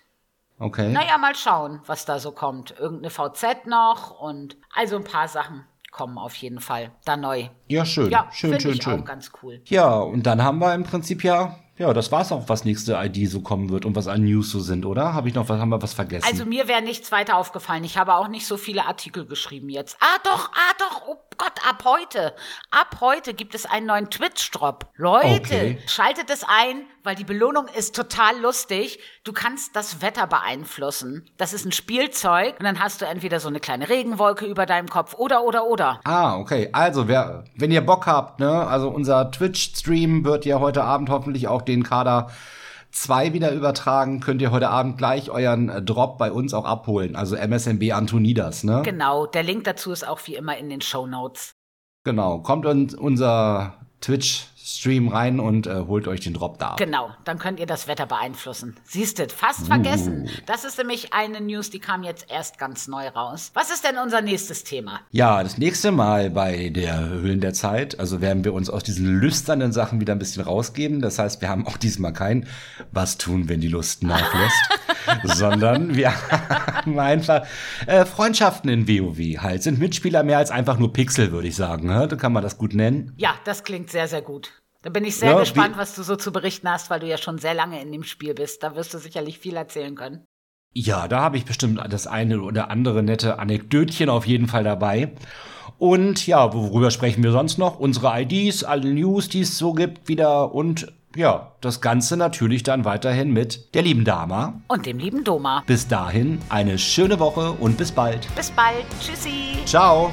S2: Okay.
S1: Naja, mal schauen, was da so kommt. Irgendeine VZ noch und also ein paar Sachen kommen auf jeden Fall da neu.
S2: Ja, schön.
S1: Ja,
S2: schön, schön,
S1: ich
S2: schön.
S1: auch ganz cool.
S2: Ja, und dann haben wir im Prinzip ja, ja, das war's auch, was nächste ID so kommen wird und was an News so sind, oder? Habe ich noch was, haben wir was vergessen?
S1: Also mir wäre nichts weiter aufgefallen. Ich habe auch nicht so viele Artikel geschrieben jetzt. Ah doch, ah doch, oh Gott, ab heute. Ab heute gibt es einen neuen Twitch-Drop. Leute,
S2: Okay.
S1: schaltet es ein, weil die Belohnung ist total lustig. Du kannst das Wetter beeinflussen. Das ist ein Spielzeug und dann hast du entweder so eine kleine Regenwolke über deinem Kopf oder, oder, oder.
S2: Ah, okay. Also, wer, wenn ihr Bock habt, ne, also unser Twitch-Stream wird ja heute Abend hoffentlich auch den Kader 2 wieder übertragen, könnt ihr heute Abend gleich euren äh, Drop bei uns auch abholen. Also MSMB Antonidas, ne?
S1: Genau, der Link dazu ist auch wie immer in den Show Notes.
S2: Genau, kommt in unser Twitch Stream rein und äh, holt euch den Drop da.
S1: Genau, dann könnt ihr das Wetter beeinflussen. Siehst du, fast uh. vergessen. Das ist nämlich eine News, die kam jetzt erst ganz neu raus. Was ist denn unser nächstes Thema?
S2: Ja, das nächste Mal bei der Höhlen der Zeit, also werden wir uns aus diesen lüsternen Sachen wieder ein bisschen rausgeben. Das heißt, wir haben auch diesmal kein Was tun, wenn die Lust nachlässt, sondern wir haben einfach äh, Freundschaften in WoW halt. Sind Mitspieler mehr als einfach nur Pixel, würde ich sagen. Ne? Da kann man das gut nennen.
S1: Ja, das klingt sehr, sehr gut. Da bin ich sehr ja, gespannt, was du so zu berichten hast, weil du ja schon sehr lange in dem Spiel bist. Da wirst du sicherlich viel erzählen können.
S2: Ja, da habe ich bestimmt das eine oder andere nette Anekdötchen auf jeden Fall dabei. Und ja, worüber sprechen wir sonst noch? Unsere IDs, alle News, die es so gibt, wieder und ja, das Ganze natürlich dann weiterhin mit der lieben Dama.
S1: Und dem lieben Doma.
S2: Bis dahin eine schöne Woche und bis bald.
S1: Bis bald. Tschüssi.
S2: Ciao.